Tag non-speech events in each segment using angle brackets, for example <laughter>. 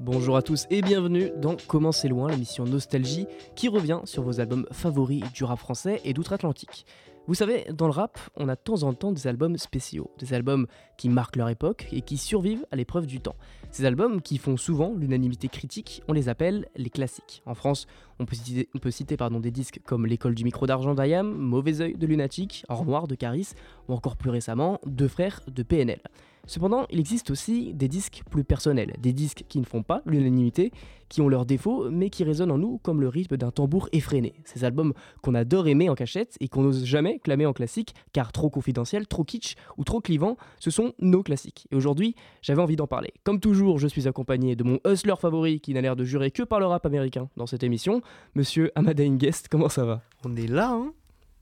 Bonjour à tous et bienvenue dans Comment c'est loin, l'émission Nostalgie qui revient sur vos albums favoris du rap français et d'outre-Atlantique. Vous savez, dans le rap, on a de temps en temps des albums spéciaux, des albums qui marquent leur époque et qui survivent à l'épreuve du temps. Ces albums qui font souvent l'unanimité critique, on les appelle les classiques. En France, on peut citer, des disques comme L'école du micro d'argent d'Ayam, Mauvais œil de Lunatic, Or noir de Caris ou encore plus récemment Deux frères de PNL. Cependant, il existe aussi des disques plus personnels, des disques qui ne font pas l'unanimité, qui ont leurs défauts, mais qui résonnent en nous comme le rythme d'un tambour effréné. Ces albums qu'on adore aimer en cachette et qu'on n'ose jamais clamer en classique, car trop confidentiel, trop kitsch ou trop clivant, ce sont nos classiques. Et aujourd'hui, j'avais envie d'en parler. Comme toujours, je suis accompagné de mon hustler favori qui n'a l'air de jurer que par le rap américain dans cette émission, monsieur Amada Guest. Comment ça va? On est là, hein?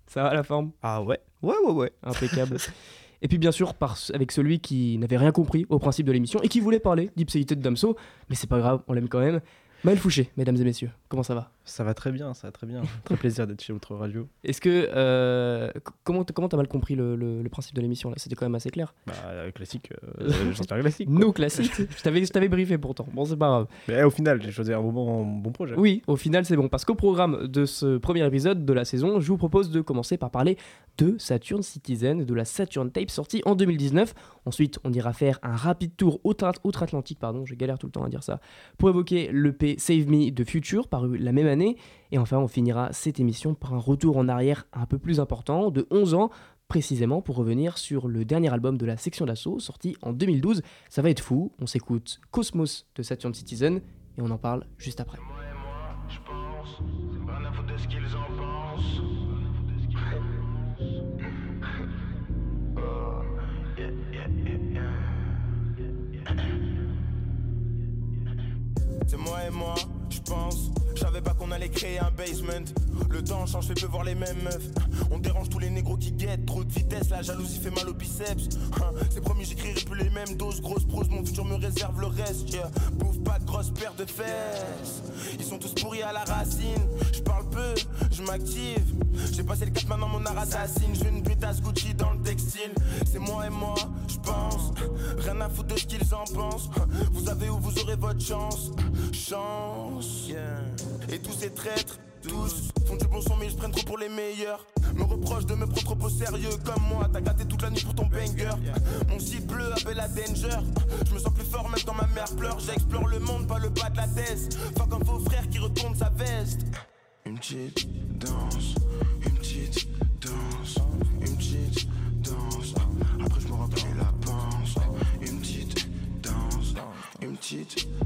Ça va la forme? Ah ouais Ouais, ouais, ouais. Impeccable. <laughs> Et puis bien sûr, avec celui qui n'avait rien compris au principe de l'émission et qui voulait parler d'Ipséité de Damso, mais c'est pas grave, on l'aime quand même. Maël Fouché, mesdames et messieurs, comment ça va? Ça va très bien, ça va très bien. <laughs> très plaisir d'être chez votre radio. Est-ce que. euh, comment t'as mal compris le, le- le principe de l'émission là? C'était quand même assez clair. Bah, euh, classique, euh, <laughs> j'espère classique. quoi. Classiques <laughs> Je t'avais je t'avais briefé pourtant. Bon, c'est pas grave. Mais au final, j'ai choisi un bon, bon projet. Oui, au final, c'est bon. Parce qu'au programme de ce premier épisode de la saison, je vous propose de commencer par parler de Saturn Citizen, de la Saturn Tape sortie en 2019. Ensuite, on ira faire un rapide tour outre- outre-Atlantique, pardon, je galère tout le temps à dire ça, pour évoquer l'EP Save Me de Future, paru la même Et enfin, on finira cette émission par un retour en arrière un peu plus important, de 11 ans, précisément pour revenir sur le dernier album de la section d'assaut, sorti en 2012. Ça va être fou, on s'écoute Cosmos de Saturn Citizen, et on en parle juste après. Je savais pas qu'on allait créer un basement. Le temps change, fait peu voir les mêmes meufs. On dérange tous les négros qui guettent. Trop de vitesse, la jalousie fait mal aux biceps. Hein, C'est promis, j'écrirai plus les mêmes doses. Grosse prose, mon futur me réserve le reste. Yeah. Bouffe pas de grosses paires de fesses. Ils sont tous pourris à la racine. Je parle peu, je m'active. J'ai passé le cap, maintenant mon art assassine. Je une pétasse Gucci dans le textile. C'est moi et moi, je pense. Rien à foutre de ce qu'ils en pensent. Vous avez où vous aurez votre chance. Chance. yeah. Et tous ces traîtres. Tous font du bon son mais ils prennent trop pour les meilleurs. Me reprochent de me prendre trop au sérieux Comme moi t'as gâté toute la nuit pour ton banger. Mon site bleu appelle la danger. Je me sens plus fort même quand ma mère pleure. J'explore le monde pas le bas de la thèse. Fuck un faux frère qui retourne sa veste. Une petite danse Une petite danse Une petite danse. Après je me remplis la panse. Une petite danse Une petite danse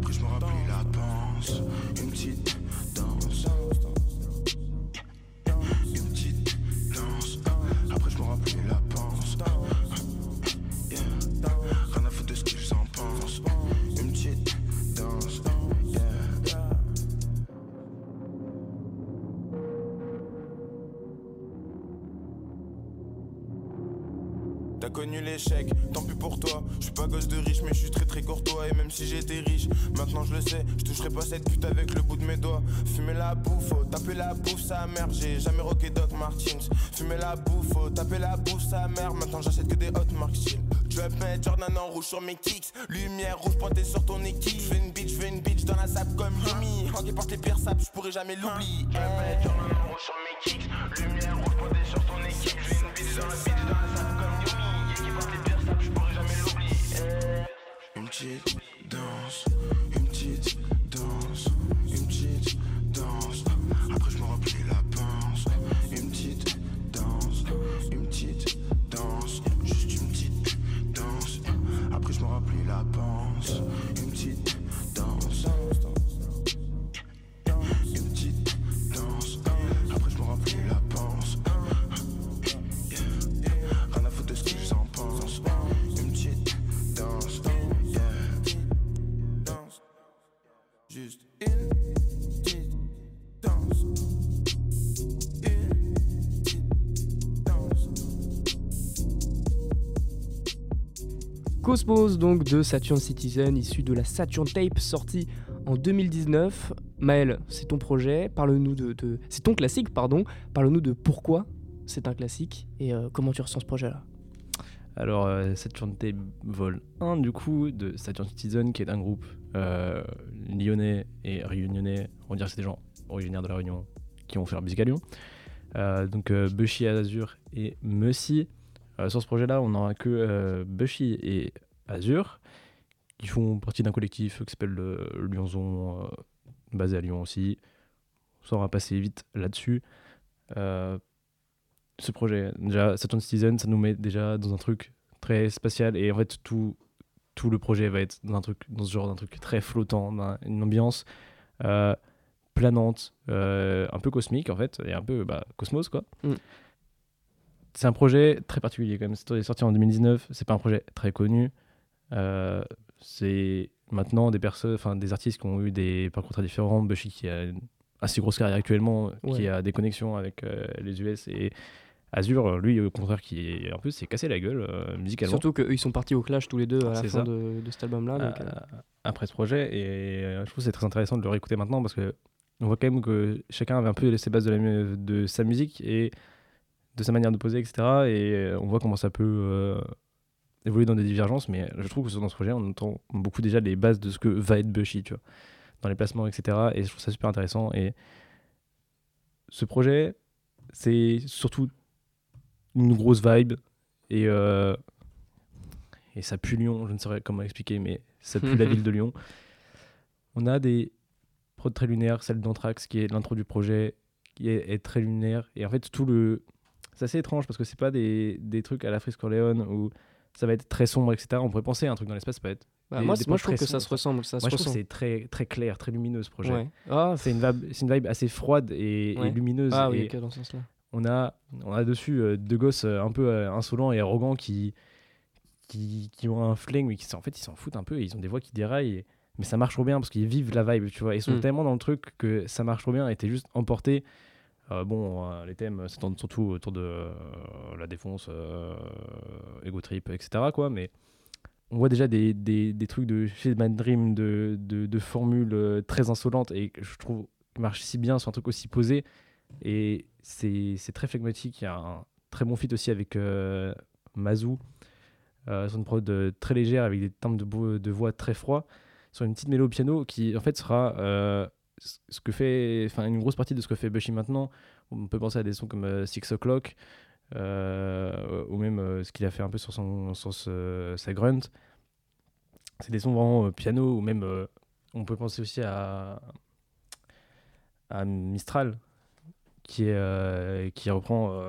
Après je me remplis la panse Une petite danse. Une petite danse. Après je me remplis la l'échec, tant pis pour toi. Je suis pas gosse de riche, mais je suis très très courtois. Et même si j'étais riche, maintenant je le sais, je toucherai pas cette pute avec le bout de mes doigts. Fumer la bouffe, faut taper la bouffe, sa mère. J'ai jamais rocké Doc Martins. Fumer la bouffe, faut taper la bouffe, sa mère. Maintenant j'achète que des hot marks. Je vais mettre Jordan en rouge sur mes kicks. Lumière rouge pointée sur ton équipe. Je veux une bitch, je veux une bitch dans la sap comme. Quand il porte les pires sapes, je pourrais jamais l'oublier. Je vais mettre Jordan en rouge sur mes kicks. Lumière rouge pointée sur ton équipe. Je veux une bitch dans la bitch dans la je pourrais jamais l'oublier. Une petite danse, une petite danse, une petite danse. Après je me remplis la panse. Une petite danse, une petite danse, juste une petite danse. Après je me remplis la panse. Une petite danse. Cosmos, donc de Saturn Citizen, issu de la Saturn Tape sortie en 2019. Maël, c'est ton projet, parle-nous de, C'est ton classique, pardon. Parle-nous de pourquoi c'est un classique et euh, comment tu ressens ce projet-là. Alors, euh, Saturn Tape vol 1 du coup de Saturn Citizen, qui est un groupe euh, lyonnais et réunionnais. On dirait que c'est des gens originaires de la Réunion qui ont fait leur musique à Lyon. donc, Bushy Azur et Messi. Euh, sur ce projet-là, on n'aura que euh, Bushy et Azure, qui font partie d'un collectif qui s'appelle le Lyonzon, euh, basé à Lyon aussi. Ça va passer vite là-dessus. ce projet, déjà, Saturn Citizen, ça nous met déjà dans un truc très spatial et en fait, tout, tout le projet va être dans, un truc, dans ce genre d'un truc très flottant, une ambiance planante, un peu cosmique en fait, et un peu bah, cosmos quoi. Mm c'est un projet très particulier quand même. C'est sorti en 2019, c'est pas un projet très connu. Euh, c'est maintenant des personnes, enfin des artistes qui ont eu des parcours très différents. Bushy qui a une assez grosse carrière actuellement, qui a des connexions avec euh, les US et Azure, lui au contraire qui est un peu s'est cassé la gueule euh, musicalement. Surtout qu'ils sont partis au clash tous les deux à la fin de, cet album-là. après ce projet et je trouve que c'est très intéressant de le réécouter maintenant parce que on voit quand même que chacun avait un peu ses bases de, la, de sa musique et de sa manière de poser, etc. Et euh, on voit comment ça peut euh, évoluer dans des divergences, mais je trouve que dans ce projet, on entend beaucoup déjà les bases de ce que va être Bushy, tu vois, dans les placements, etc. Et je trouve ça super intéressant. Et ce projet, c'est surtout une grosse vibe et, euh, et ça pue Lyon, je ne saurais comment expliquer, mais ça pue la <laughs> ville de Lyon. On a des prods très lunaires, celle d'Anthrax qui est l'intro du projet, qui est, est, très lunaire. Et en fait, tout le, c'est assez étrange parce que c'est pas des, des, trucs à la Frisco Corleone où ça va être très sombre, etc. On pourrait penser à un truc dans l'espace, ça peut être. Bah, moi, moi je trouve que ça se ressemble. Ça moi, je trouve que c'est très, très clair, très lumineux ce projet. Ah, c'est une, vibe, une vibe assez froide et, lumineuse. Ah oui, dans ce sens-là. On a, on a dessus euh, deux gosses euh, un peu euh, insolents et arrogants qui, qui, qui, ont un flingue, mais qui en fait ils s'en foutent un peu et ils ont des voix qui déraillent. mais ça marche trop bien parce qu'ils vivent la vibe, tu vois. Ils sont hmm. tellement dans le truc que ça marche trop bien et t'es juste emporté euh, bon, euh, les thèmes s'étendent surtout autour de euh, la défense, ego trip, etc. Mais on voit déjà des, trucs de chez Man Dream, de, de, formules très insolentes et je trouve qui marchent si bien sur un truc aussi posé. Et c'est très flegmatique. Il y a un très bon fit aussi avec Mazou. sur une prod très légère avec des timbres de, de voix très froids. Sur une petite mélodie au piano qui en fait sera ce que fait, enfin une grosse partie de ce que fait Bushy maintenant, on peut penser à des sons comme euh, Six O'clock euh, ou même euh, ce qu'il a fait un peu sur son sur sa grunt. C'est des sons vraiment piano ou même on peut penser aussi à à Mistral qui est qui reprend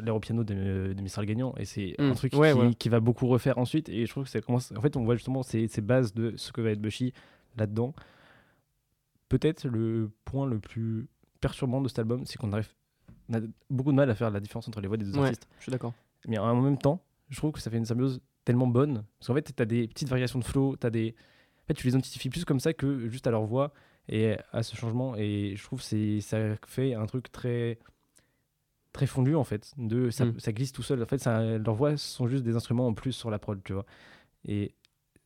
l'air au piano de, Mistral gagnant et c'est un hmm. truc qui, qui, va beaucoup refaire ensuite et je trouve que ça commence en fait on voit justement ces, ces bases de ce que va être Bushy là-dedans peut-être le point le plus perturbant de cet album, c'est qu'on arrive, a beaucoup de mal à faire la différence entre les voix des deux artistes. Je suis d'accord. Mais en même temps, je trouve que ça fait une symbiose tellement bonne. Parce qu'en fait, tu as des petites variations de flow, as des... en fait, tu les identifies plus comme ça que juste à leur voix et à ce changement. Et je trouve que ça fait un truc très très fondu en fait de ça, mm. ça glisse tout seul en fait ça, leurs voix sont juste des instruments en plus sur la prod tu vois et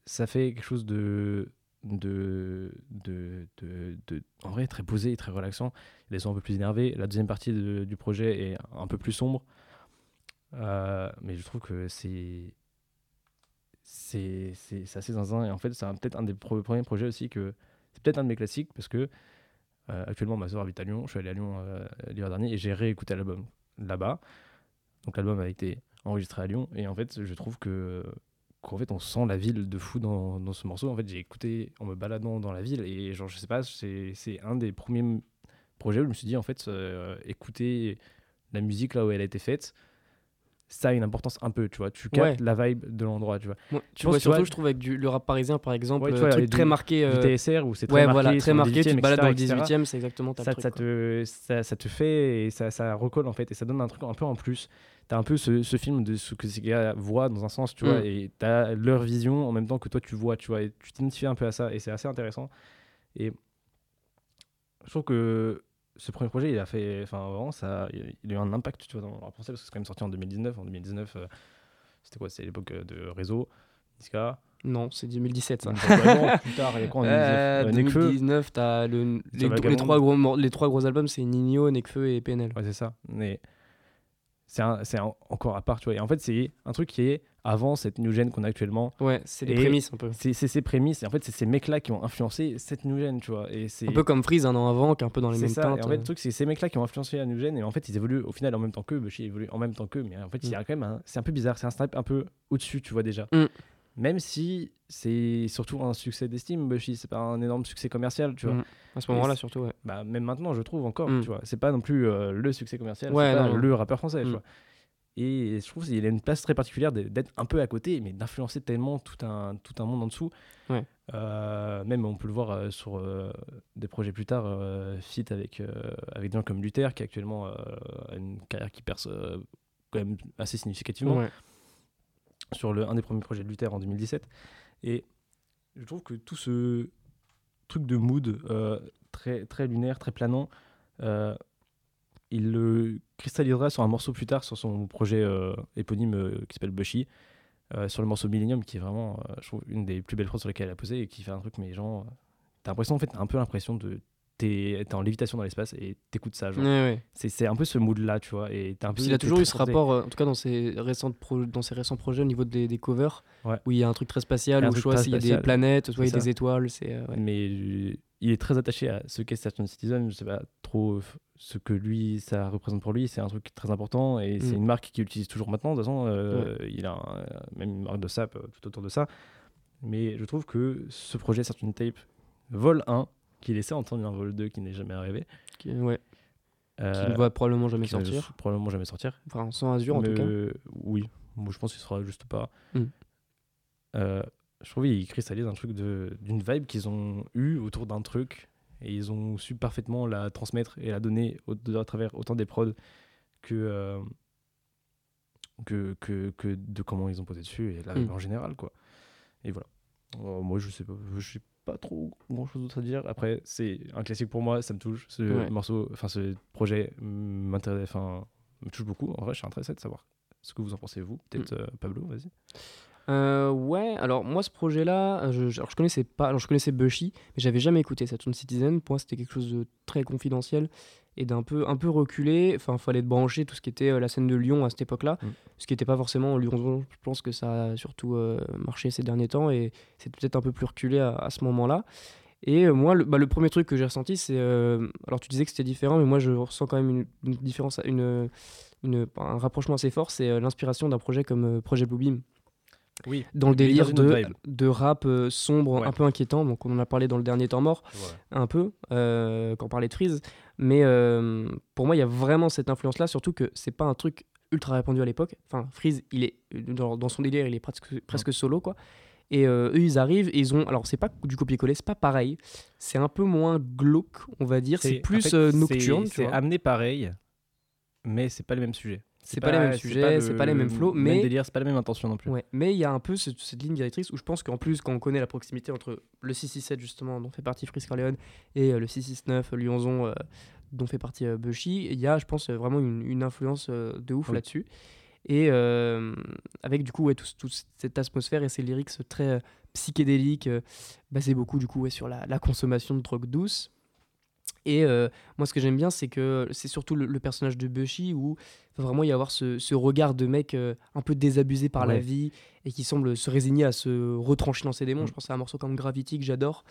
ça fait quelque chose de de, de, de, en vrai très posé et très relaxant. Les sons un peu plus énervés. La deuxième partie du projet est un peu plus sombre. Euh, mais je trouve que c'est c'est assez zinzin et en fait c'est peut-être un des premiers projets aussi que c'est peut-être un de mes classiques parce que euh, actuellement ma soeur habite à Lyon je suis allé à Lyon euh, l'hiver dernier et j'ai réécouté l'album là-bas donc l'album a été enregistré à Lyon et en fait je trouve que qu'en fait on sent la ville de fou dans, dans ce morceau. En fait, j'ai écouté en me baladant dans la ville et genre je sais pas, c'est un des premiers projets où je me suis dit en fait euh, écouter la musique là où elle a été faite, ça a une importance un peu, tu vois. Tu captes la vibe de l'endroit, tu vois. tu vois, surtout, je trouve, avec du, le rap parisien, par exemple, ouais, truc très marqué. Euh... Du TSR, où c'est très marqué. Voilà, très marqué, tu te balades dans le 18 e c'est exactement ta ça, truc, ça, te, ça, ça, te fait, et ça, ça recolle, en fait, et ça donne un truc un peu en plus t'as un peu ce, ce, film de ce que ces gars voient dans un sens, tu vois, mm. et t'as leur vision en même temps que toi tu vois, tu vois, et tu t'identifies un peu à ça, et c'est assez intéressant. Et je trouve que ce premier projet, il a fait, enfin vraiment, ça, il a eu un impact, tu vois, dans le parce que c'est quand même sorti en 2019. En 2019, euh, c'était quoi? C'est l'époque euh, de réseau. Niska? Non, c'est 2017 ça. Vraiment, <laughs> plus tard, il y a quoi en 2019 Euh, Euh, Nekfeu? 2019, t'as le, les, trois gros, les trois gros albums, c'est Nino, Nekfeu et PNL. Ouais, c'est ça. Mais c'est encore à part, tu vois. Et en fait, c'est un truc qui est avant cette new gen qu'on a actuellement. Ouais, c'est les prémices un peu. C'est ces prémices. Et en fait, c'est ces mecs-là qui ont influencé cette new gen, tu vois. Et Un peu comme Freeze un an avant, qui est un peu dans les mêmes ça. teintes. Et en fait, euh. le truc, c'est ces mecs-là qui ont influencé la new gen. Et en fait, ils évoluent au final en même temps qu'eux. Bushi évolue en même temps qu'eux. Mais en fait, il y a quand même un- C'est un peu bizarre. C'est un step un peu au-dessus, tu vois, déjà. Mm. Même si c'est surtout un succès d'estime, Bushi, c'est pas un énorme succès commercial, tu vois. Mm. À ce moment-là, surtout, ouais. Bah, même maintenant, je trouve encore, Mm. tu vois. C'est pas non plus euh, le succès commercial, Ouais, c'est pas non, le rappeur français, tu Mm. vois. Et je trouve qu'il a une place très particulière d'être- un peu à côté, mais d'influencer tellement tout un, tout un monde en dessous. Ouais. Euh, même on peut le voir euh, sur euh, des projets plus tard, fit avec, avec des gens comme Luther, qui actuellement a une carrière qui perce quand même assez significativement Ouais. Sur le, un des premiers projets de Luther en 2017. Et je trouve que tout ce truc de mood euh, très, très lunaire, très planant, euh, il le cristallisera sur un morceau plus tard sur son projet euh, éponyme qui s'appelle Bushy, sur le morceau Millennium, qui est vraiment, je trouve, une des plus belles prods sur lesquelles elle a posé et qui fait un truc, mais genre, t'as l'impression, en fait, t'as un peu l'impression de. T'es t'es en lévitation dans l'espace et t'écoutes ça. Genre. Ouais, ouais. C'est- C'est un peu ce mood-là, tu vois. Et t'as un peu, Puis il a toujours eu ce rapport, euh, en tout cas dans ses, récentes pro- dans ses récents projets au niveau des, des covers, Ouais. où il y a un truc très spatial, où soit il y a des planètes, soit il y a C'est des étoiles. C'est, euh, mais euh, il est très attaché à ce qu'est Saturn Citizen. Je sais pas trop euh, ce que lui, ça représente pour lui. C'est un truc très important et c'est Mm. une marque qu'il utilise toujours maintenant. De toute façon, il a un- même une marque de sap tout autour de ça. Mais je trouve que ce projet Saturn Tape, vol 1, qui laissait entendre un vol 2 qui n'est jamais arrivé, Qui, ouais, qui euh, ne va probablement jamais qui ne va sortir. probablement jamais sortir. Enfin, sans Azure en tout cas. euh, Oui, Moi, je pense qu'il sera juste pas. Mm. Euh, je trouve qu'il cristallise un truc d'une vibe qu'ils ont eu autour d'un truc et ils ont su parfaitement la transmettre et la donner au- à travers autant des prods que, euh, que, que, que de comment ils ont posé dessus et la vibe Mm. en général. quoi. Et voilà. Euh, moi, je sais pas, je pas trop grand chose d'autre à dire. Après, c'est un classique pour moi, ça me touche. Ce Ouais. morceau, enfin, ce projet m'intéresse, enfin, me touche beaucoup. En vrai, je suis intéressé de savoir ce que vous en pensez, vous. Peut-être euh, Pablo, vas-y. Euh, ouais, alors moi ce projet-là, euh, je, je- alors, je connaissais pas, alors je connaissais Bushy, mais j'avais jamais écouté Saturn Citizen. Pour moi, c'était quelque chose de très confidentiel et d'un peu, un peu reculé. Enfin, fallait te brancher tout ce qui était euh, la scène de Lyon à cette époque-là, Mm. ce qui n'était pas forcément Lyon. Je pense que ça a surtout euh, marché ces derniers temps et c'est peut-être un peu plus reculé à, à ce moment-là. Et euh, moi, le, bah, le premier truc que j'ai ressenti, c'est. alors, tu disais que c'était différent, mais moi, je ressens quand même une, une différence, une, une, un rapprochement assez fort. C'est l'inspiration d'un projet comme Projet Bluebeam Oui. dans le délire de, de rap euh, sombre, Ouais. un peu inquiétant. Donc, on en a parlé dans le dernier temps mort, un peu, euh, quand on parlait de Freeze. Mais euh, pour moi, il y a vraiment cette influence-là, surtout que c'est pas un truc ultra répandu à l'époque. Enfin, Freeze, il est dans, dans son délire, il est presque, presque solo, quoi. Et euh, eux, ils arrivent et ils ont. Alors, c'est pas du copier-coller, c'est pas pareil. C'est un peu moins glauque, on va dire. C'est en plus fait, euh, nocturne, tu C'est amené pareil, mais c'est pas les mêmes sujets. C'est pas les mêmes sujets, c'est pas les mêmes flots, Même mais délire, c'est pas la même intention non plus. Ouais, mais il y a un peu ce- cette ligne directrice où je pense qu'en plus, quand on connaît la proximité entre le 667, justement, dont fait partie Freeze Corleone, et euh, le 669, Lyonzon, euh, dont fait partie euh, Bushy, il y a, je pense, euh, vraiment une, une influence euh, de ouf Oui. là-dessus. Et euh, avec, du coup, ouais, toute cette atmosphère et ces lyrics très psychédéliques, basés beaucoup, du coup, ouais, sur la, la consommation de drogue douce. Et euh, moi, ce que j'aime bien, c'est que c'est surtout le, le personnage de Bushy où il va vraiment y avoir ce, ce regard de mec euh, un peu désabusé par la vie et qui semble se résigner à se retrancher dans ses démons. Mm. Je pense à un morceau comme Gravity que j'adore,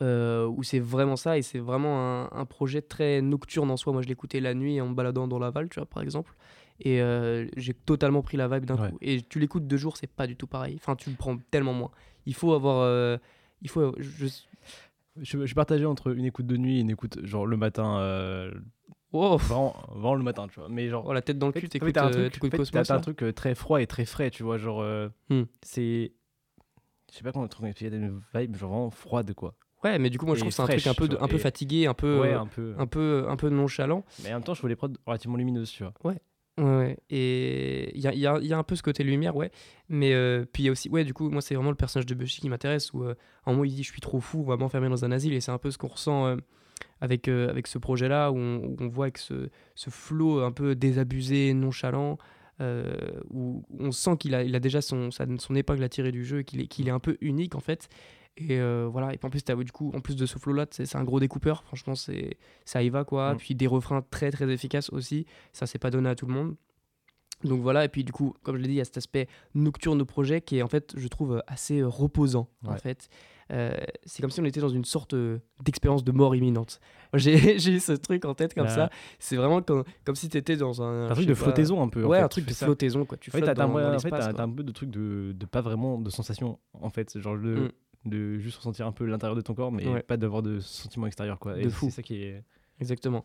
euh, où c'est vraiment ça et c'est vraiment un, un projet très nocturne en soi. Moi, je l'écoutais la nuit en me baladant dans Laval, tu vois, par exemple. Et j'ai totalement pris la vibe d'un Ouais. coup. Et tu l'écoutes deux jours, c'est pas du tout pareil. Enfin, tu le prends tellement moins. Il faut avoir. il faut. Je... Je, je suis partagé entre une écoute de nuit et une écoute genre le matin, euh, Oh, vraiment, vraiment le matin, tu vois. Mais genre, oh, la tête dans le cul, t'écoutes t'as un euh, truc, euh, très froid et très frais, tu vois. Genre, euh, Hmm. c'est. Je sais pas comment trouver il y a une vibe genre vraiment froide, quoi. Ouais, mais du coup, moi, je trouve que c'est un truc un peu, de- un peu et- fatigué, un peu, ouais, un peu. un peu, un peu nonchalant. Mais en même temps, je les prods relativement lumineuses, tu vois. Ouais, ouais. Et il y a, y y a un peu ce côté lumière, ouais. Mais euh, puis il y a aussi, ouais, du coup, moi, c'est vraiment le personnage de Bushy qui m'intéresse, où euh, à un moment, il dit Je suis trop fou, on va m'enfermer dans un asile. Et c'est un peu ce qu'on ressent euh, avec, euh, avec ce projet-là, où on, voit que ce, ce flot un peu désabusé, nonchalant, où on sent qu'il a, il a déjà son, son épingle à tirer du jeu qu'il est, qu'il est un peu unique en fait. Et voilà, et puis en plus, as, du coup, en plus de ce flow-là, c'est un gros découpeur. Franchement, c'est ça y va quoi. Mm. Puis des refrains très très efficaces aussi. Ça, c'est pas donné à tout le monde. Donc voilà, et puis du coup, comme je l'ai dit, il y a cet aspect nocturne au projet qui est en fait, je trouve, assez reposant en fait. Euh, c'est comme si on était dans une sorte euh, d'expérience de mort imminente. <laughs> J'ai eu ce truc en tête comme ça. C'est vraiment comme, comme si tu étais dans un. Un truc de flottaison un peu. Ouais, un truc de flottaison. Quoi. Tu en fait, t'as un, un peu de truc de, de, pas vraiment de sensation en fait. Genre de, mm. De juste ressentir un peu l'intérieur de ton corps, mais pas d'avoir de sentiments extérieurs. Quoi. De fou. C'est ça qui est. Exactement.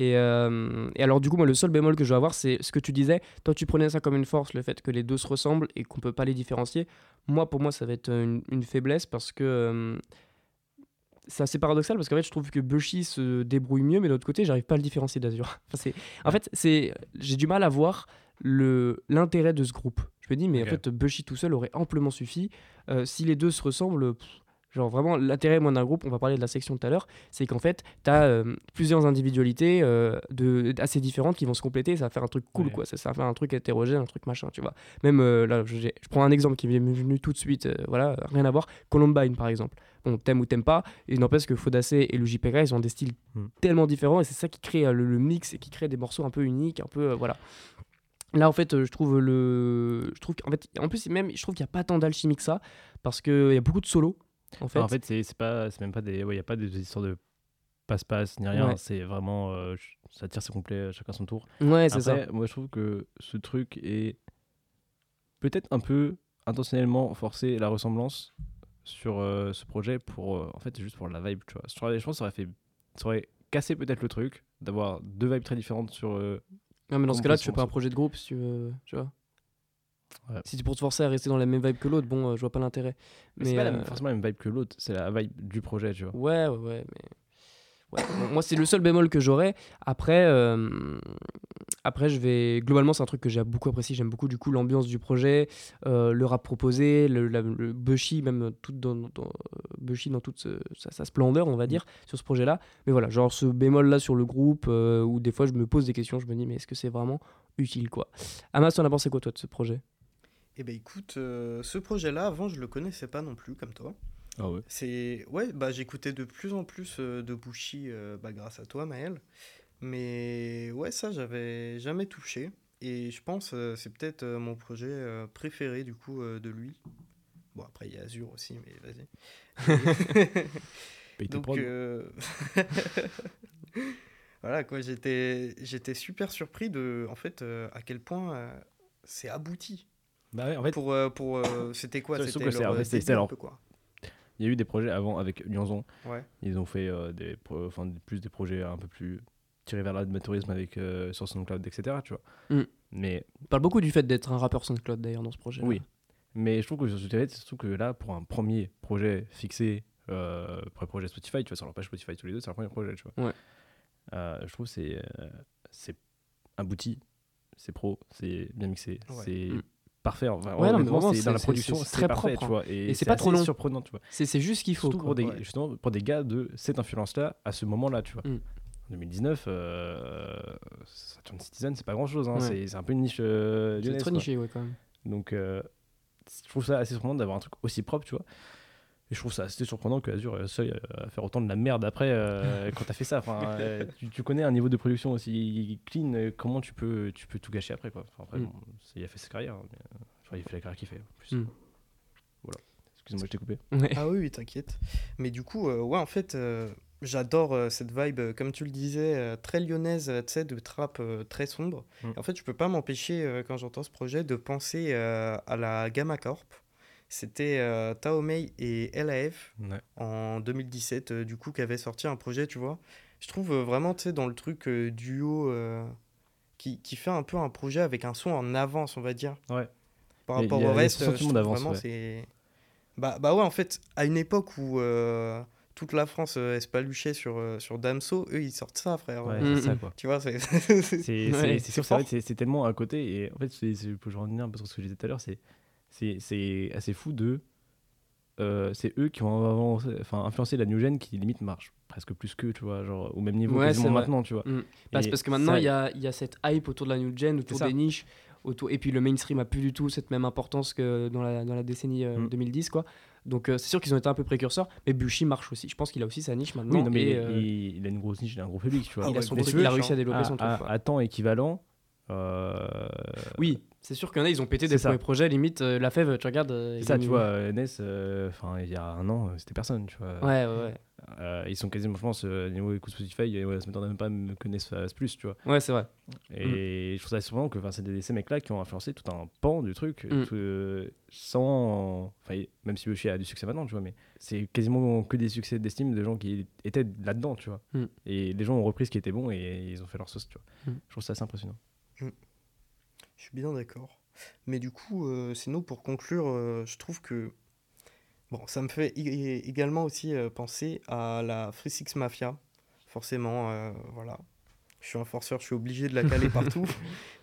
Euh, et, alors, du coup, moi, le seul bémol que je vais avoir, c'est ce que tu disais. Toi, tu prenais ça comme une force, le fait que les deux se ressemblent et qu'on peut pas les différencier. Moi, pour moi, ça va être une, faiblesse parce que euh, c'est assez paradoxal parce qu'en fait, je trouve que Bushi se débrouille mieux, mais de l'autre côté, j'arrive pas à le différencier d'Azur. <laughs> Enfin, en fait, c'est j'ai du mal à voir l'intérêt de ce groupe. Je me dis, mais en fait, Bushi tout seul aurait amplement suffi. Euh, si les deux se ressemblent, Genre vraiment, l'intérêt d'un groupe, on va parler de la section tout à l'heure, c'est qu'en fait, tu as euh, plusieurs individualités euh, de, assez différentes qui vont se compléter, ça va faire un truc cool, quoi. Ça, ça, va faire un truc hétérogène, un truc machin, tu vois. Même là, je, je, prends un exemple qui m'est venu tout de suite, voilà, rien à voir. Columbine, par exemple. Bon, t'aimes ou t'aimes pas, et n'empêche que Fodacé et Luigi Pérez, ils ont des styles hmm. tellement différents, et c'est ça qui crée le, mix et qui crée des morceaux un peu uniques, un peu, voilà. Là, en fait, je trouve le. Je trouve qu'en fait, en plus, même, je trouve qu'il n'y a pas tant d'alchimie que ça, parce qu'il y a beaucoup de solos. En fait, en fait c'est pas, même pas des. Il n'y a pas des histoires de passe-passe ni rien. C'est vraiment. Euh, ça tire, c'est complet, euh, chacun son tour. Ouais, c'est ça. Moi, je trouve que ce truc est peut-être un peu intentionnellement forcé la ressemblance sur euh, ce projet pour. en fait, juste pour la vibe, tu vois. Je pense que ça aurait, fait, ça aurait cassé peut-être le truc d'avoir deux vibes très différentes sur. Non, mais dans ce cas-là, tu fais pas un projet de groupe si tu veux. Tu vois si tu pour te forcer à rester dans la même vibe que l'autre, bon, euh, je vois pas l'intérêt. Mais, c'est pas euh, forcément la même vibe que l'autre, c'est la vibe du projet, tu vois. Ouais, ouais, ouais. Mais <coughs> moi, c'est le seul bémol que j'aurais. Après, euh, après, je vais. Globalement, c'est un truc que j'ai beaucoup apprécié. J'aime beaucoup, du coup, l'ambiance du projet, euh, le rap proposé, le, le Bushi, même tout dans, dans Bushi dans toute sa, splendeur, on va dire, sur ce projet-là. Mais voilà, genre ce bémol-là sur le groupe, euh, où des fois, je me pose des questions, je me dis, mais est-ce que c'est vraiment utile, quoi? Amas, tu en as pensé quoi, toi, de ce projet? Eh ben, écoute, ce projet-là, avant, je le connaissais pas non plus, comme toi. Ah ouais? C'est ouais, bah j'écoutais de plus en plus euh, de Bushi euh, bah, grâce à toi Maël. Mais ouais, ça j'avais jamais touché et je pense euh, c'est peut-être mon projet préféré du coup de lui. Bon après il y a Azure aussi mais vas-y. <laughs> Donc <laughs> voilà quoi, j'étais j'étais super surpris de en fait à quel point c'est abouti. Bah ouais, en fait pour pour c'était quoi? C'était alors quoi? Il y a eu des projets avant avec Lyonzon. Ouais. Ils ont fait euh, des, enfin, plus des projets un peu plus tirés vers l'amateurisme avec euh, sur SoundCloud, etc. Tu vois. Mm. Mais on parle beaucoup du fait d'être un rappeur SoundCloud d'ailleurs dans ce projet. Oui. Mais je trouve que surtout que là, pour un premier projet fixé, euh, pour un projet Spotify, tu vois, sur leur page Spotify tous les deux, c'est un premier projet, tu vois. Ouais. Euh, je trouve que c'est c'est abouti, c'est pro, c'est bien mixé, c'est mm parfait. Enfin, ouais, non, c'est dans la production, c'est très parfait, propre, tu vois. Et, c'est pas trop long. surprenant, tu vois. C'est juste ce qu'il faut. Pour des, Justement, pour des gars de cette influence-là, à ce moment-là, tu vois. Mm. En 2019, euh, Saturn Citizen, c'est pas grand-chose. Hein. C'est un peu une niche euh, C'est très niché, ouais, quand même. Donc, euh, je trouve ça assez surprenant d'avoir un truc aussi propre, tu vois. Et je trouve ça assez surprenant que Azure seul à faire autant de la merde après euh, <laughs> quand t'as fait ça. Enfin, euh, tu, connais un niveau de production aussi clean, euh, comment tu peux, tu peux tout gâcher après quoi. Enfin, après, mm. il a fait sa carrière, mais, je crois il a fait la carrière qu'il fait. Mm. Voilà. Excuse-moi, je t'ai coupé. Ah oui, t'inquiète. Mais du coup, ouais, en fait, j'adore cette vibe, comme tu le disais, très lyonnaise, tu sais, de trap très sombre. Mm. En fait, je peux pas m'empêcher, quand j'entends ce projet, de penser à la Gamma Corp. C'était euh, Taomei et LAF en 2017, euh, du coup, qui avaient sorti un projet, tu vois. Je trouve euh, vraiment, tu sais, dans le truc duo qui, qui, fait un peu un projet avec un son en avance, on va dire. Ouais. Par rapport au reste, vraiment, c'est. Bah, bah ouais, en fait, à une époque où toute la France euh, sur, sur Damso, eux ils sortent ça, frère. Ouais, c'est ça quoi. Tu vois, <laughs> c'est. c'est tellement à côté. Et en fait, je peux revenir un peu sur ce que je disais tout à l'heure, c'est c'est assez fou de. Euh, c'est eux qui ont enfin, influencé la new gen qui limite marche presque plus qu'eux, tu vois, genre au même niveau ouais, quasiment maintenant, tu vois. Mm. Parce, parce, que maintenant, il y, a, y, a, cette hype autour de la new gen, autour des niches, autour. Et puis le mainstream a plus du tout cette même importance que dans la, dans la décennie euh, Mm. 2010, quoi. Donc euh, c'est sûr qu'ils ont été un peu précurseurs, mais Bushi marche aussi. Je pense qu'il a aussi sa niche maintenant. Oui, non, mais et, il, euh, il- il a une grosse niche, il a un gros public, tu vois. il a son il a réussi à à, développer son truc. à- à temps équivalent. Euh, Oui, c'est sûr qu'il y en a, ils ont pété des ça. premiers projets, limite euh, la fève, tu regardes. euh, ça, tu vois, euh, NES, euh, enfin, il y a un an, c'était personne, tu vois. Ouais, ouais, ouais. Ils sont quasiment, je pense, niveau écoute Spotify, ouais, ça m'étonnerait même pas me connaissent plus, tu vois. Ouais, c'est vrai. Et je trouve ça souvent que c'est des- ces mecs-là qui ont influencé tout un pan du truc, Mm. tout, sans. Même si Yoshi a du succès maintenant, tu vois, mais c'est quasiment que des succès d'estime de gens qui étaient là-dedans, tu vois. Mm. Et les gens ont repris ce qui était bon et ils ont fait leur sauce, tu vois. Mm. Je trouve ça assez impressionnant. Je suis bien d'accord. Mais du coup, euh, sinon, pour conclure, euh, je trouve que. Bon, ça me fait ég- également aussi euh, penser à la Free Six Mafia. Forcément, euh, voilà. Je suis un forceur, je suis obligé de la caler <laughs> partout.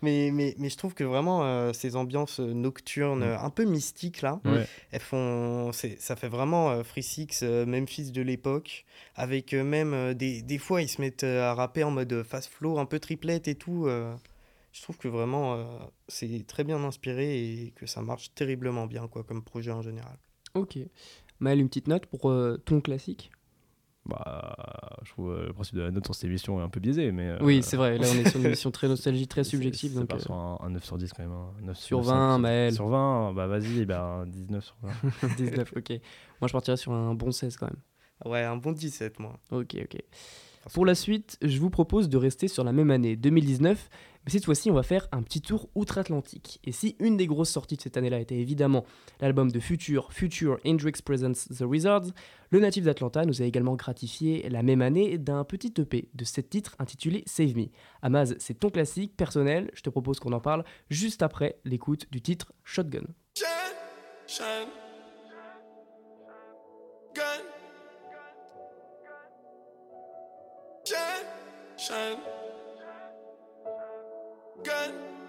Mais, mais, mais je trouve que vraiment, ces ambiances nocturnes, Mm. un peu mystiques, là, Ouais. elles font. Ça fait vraiment Free Six, Memphis de l'époque. Avec même des, des fois, ils se mettent à rapper en mode fast flow, un peu triplette et tout. Je trouve que vraiment, euh, c'est très bien inspiré et que ça marche terriblement bien, quoi, comme projet en général. Ok. Maël, une petite note pour euh, ton classique? Bah, je trouve euh, le principe de la note sur cette émission est un peu biaisé, mais. euh, Oui, c'est vrai. Là, on est sur une <laughs> émission très nostalgie, très c'est- subjective. Ça Donc, euh, sur un, un 9 sur 10 quand même. hein. 9 Sur 9, 20, 5, Maël. Sur 20, bah vas-y, bah, un 19 sur 20. 19, <laughs> ok. Moi, je partirais sur un bon 16 quand même. Ouais, un bon 17, moi. Ok, ok. Parce Pour que- la suite, je vous propose de rester sur la même année 2019, mais cette fois-ci, on va faire un petit tour outre-Atlantique. Et si une des grosses sorties de cette année-là était évidemment l'album de Future, Future Hendrix Presents The Wizards, le natif d'Atlanta nous a également gratifié la même année d'un petit EP de 7 titres intitulé Save Me. Amaz, c'est ton classique personnel, je te propose qu'on en parle juste après l'écoute du titre Shotgun. Gun.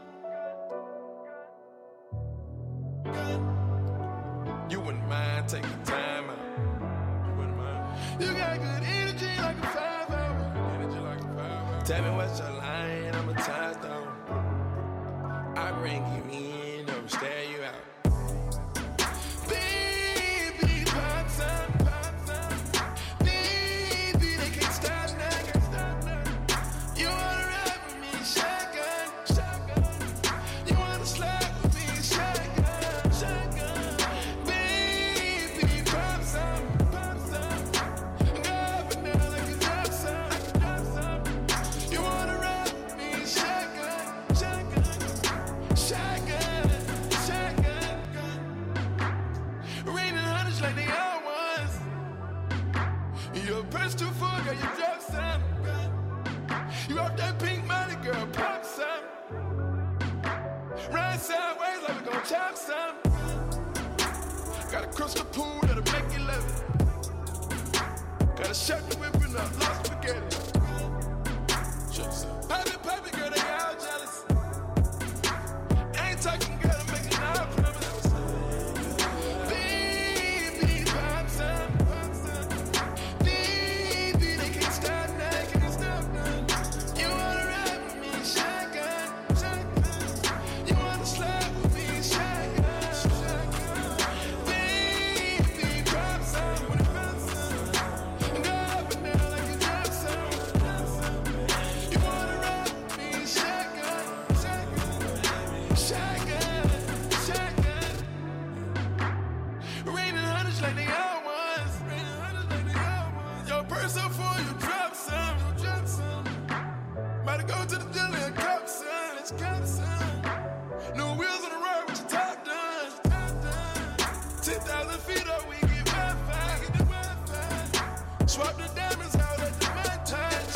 Swap the diamonds out at the my touch.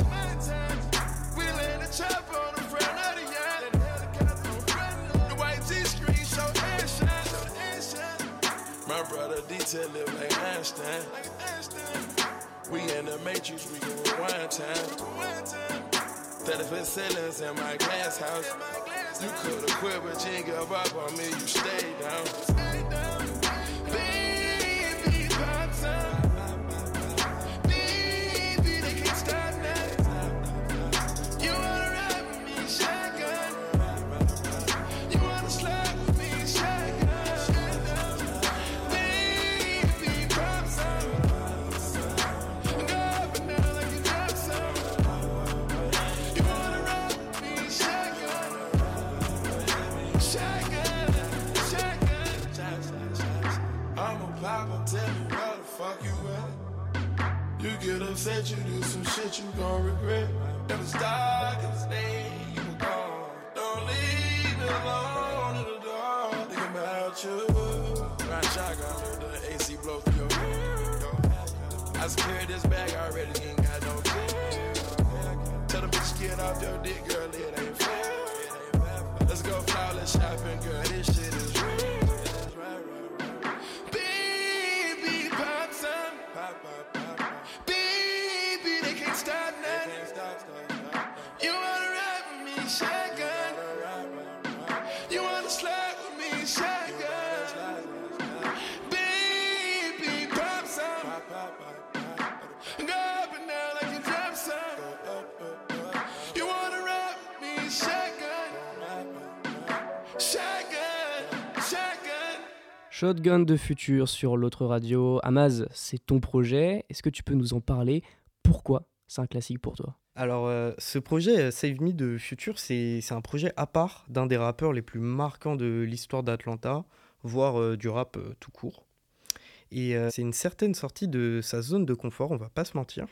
We land the chopper on the front of the yacht. the helicopter on the front of The white G-screen show air shine, the air. My brother detail live like Einstein. We in the matrix, we can rewind time. Rewind time. 35 ceilings in my glass house. You could've quit, but you ain't give up on me. You stayed down. Stay down. Get upset, you do some shit you gon' regret. If it's dark and stay, you will go. Don't leave me alone in the dark. Think about you. Ride shotgun, the AC blow through your head. I secured this bag already, ain't got no care. Tell the bitch get off your dick, girl, it ain't fair. Let's go flawless shopping, girl, this shit is Shotgun de futur sur l'autre radio. Amaz, c'est ton projet. Est-ce que tu peux nous en parler? Pourquoi? C'est un classique pour toi Alors, euh, ce projet euh, Save Me de Future, c'est un projet à part d'un des rappeurs les plus marquants de l'histoire d'Atlanta, voire euh, du rap tout court. Et c'est une certaine sortie de sa zone de confort, on va pas se mentir,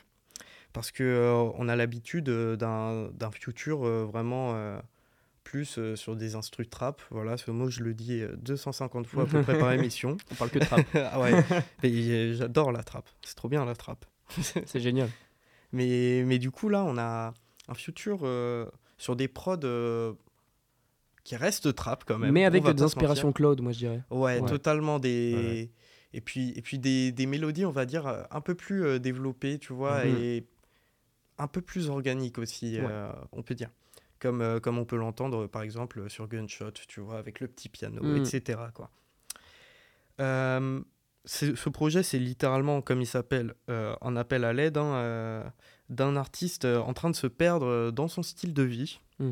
parce que on a l'habitude d'un euh, vraiment plus euh, sur des instrus trap. Voilà, ce mot je le dis euh, 250 fois pour <laughs> préparer l'émission. On parle que de trap. <laughs> ah ouais, euh, j'adore la trap, c'est trop bien la trap. <laughs> c'est génial. Mais, mais du coup, là, on a un futur euh, sur des prods euh, qui restent trap quand même. Mais avec des inspirations cloud, moi je dirais. Ouais, Ouais. totalement des. Ouais, ouais. Et puis, et puis des, des mélodies, on va dire, euh, un peu plus euh, développées, tu vois, Mhm. et un peu plus organiques aussi, Ouais. euh, on peut dire. Comme, euh, comme on peut l'entendre, par exemple, sur Gunshot, tu vois, avec le petit piano, Mhm. etc. Quoi. Euh, ce projet, c'est littéralement, comme il s'appelle, euh, un appel à l'aide hein, euh, d'un artiste en train de se perdre dans son style de vie. Mm.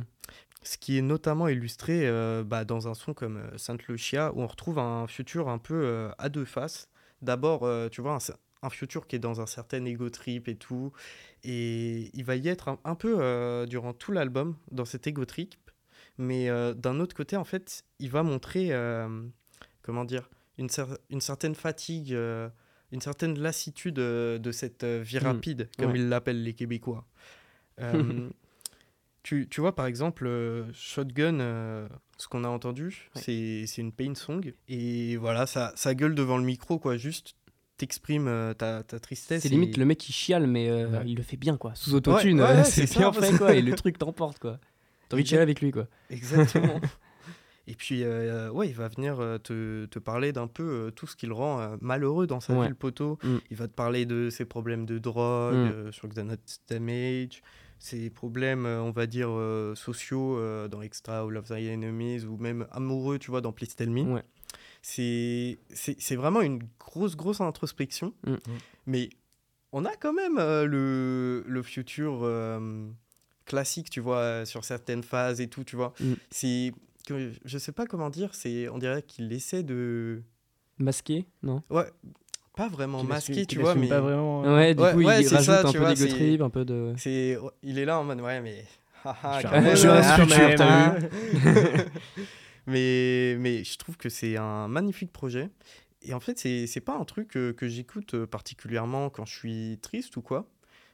Ce qui est notamment illustré bah, dans un son comme Sainte Lucia, où on retrouve un futur un peu à deux faces. D'abord, tu vois, un, un futur qui est dans un certain ego trip et tout. Et il va y être un, un peu euh, durant tout l'album dans cet ego trip. Mais euh, d'un autre côté, en fait, il va montrer, euh, comment dire, une, cer- une certaine fatigue, une certaine lassitude de cette vie Mm. rapide, comme Ouais. ils l'appellent les Québécois. <laughs> Tu, tu vois, par exemple, Shotgun, ce qu'on a entendu, Ouais. c'est une pain song. Et voilà, ça, ça gueule devant le micro, quoi. Juste, t'exprimes euh, ta, ta tristesse. C'est et- limite le mec qui chiale, mais euh, Ouais. il le fait bien quoi. Sous autotune, Ouais, ouais, euh, c'est bien ça, fait quoi. Et le truc t'emporte quoi. <laughs> T'as envie de chialer avec lui quoi. Exactement. <laughs> Et puis, euh, ouais, il va venir te, te parler d'un peu tout ce qui le rend malheureux dans sa vie, le poteau. Mm. Il va te parler de ses problèmes de drogue, Mm. sur Xanax Damage, ses problèmes, on va dire, sociaux dans Extra ou Love Thy Enemies, ou même amoureux, tu vois, dans Please Tell Me. Ouais. C'est c'est- c'est vraiment une grosse, grosse introspection. Mm. Mais on a quand même euh, le, le futur euh, classique, tu vois, euh, sur certaines phases et tout, tu vois. Mm. C'est je sais pas comment dire, c'est on dirait qu'il essaie de Masqué, non? Ouais, pas vraiment masqué, tu vois, mais pas vraiment. euh, Ouais, du Ouais, coup ouais, il c'est rajoute ça, un tu peu vois, trip, un peu de. c'est il est là en mode ouais, mais Je suis un- hein, futur, quand t'as. <laughs> mais mais je trouve que c'est un magnifique projet. Et en fait, c'est c'est pas un truc euh, que j'écoute euh, particulièrement quand je suis triste ou quoi.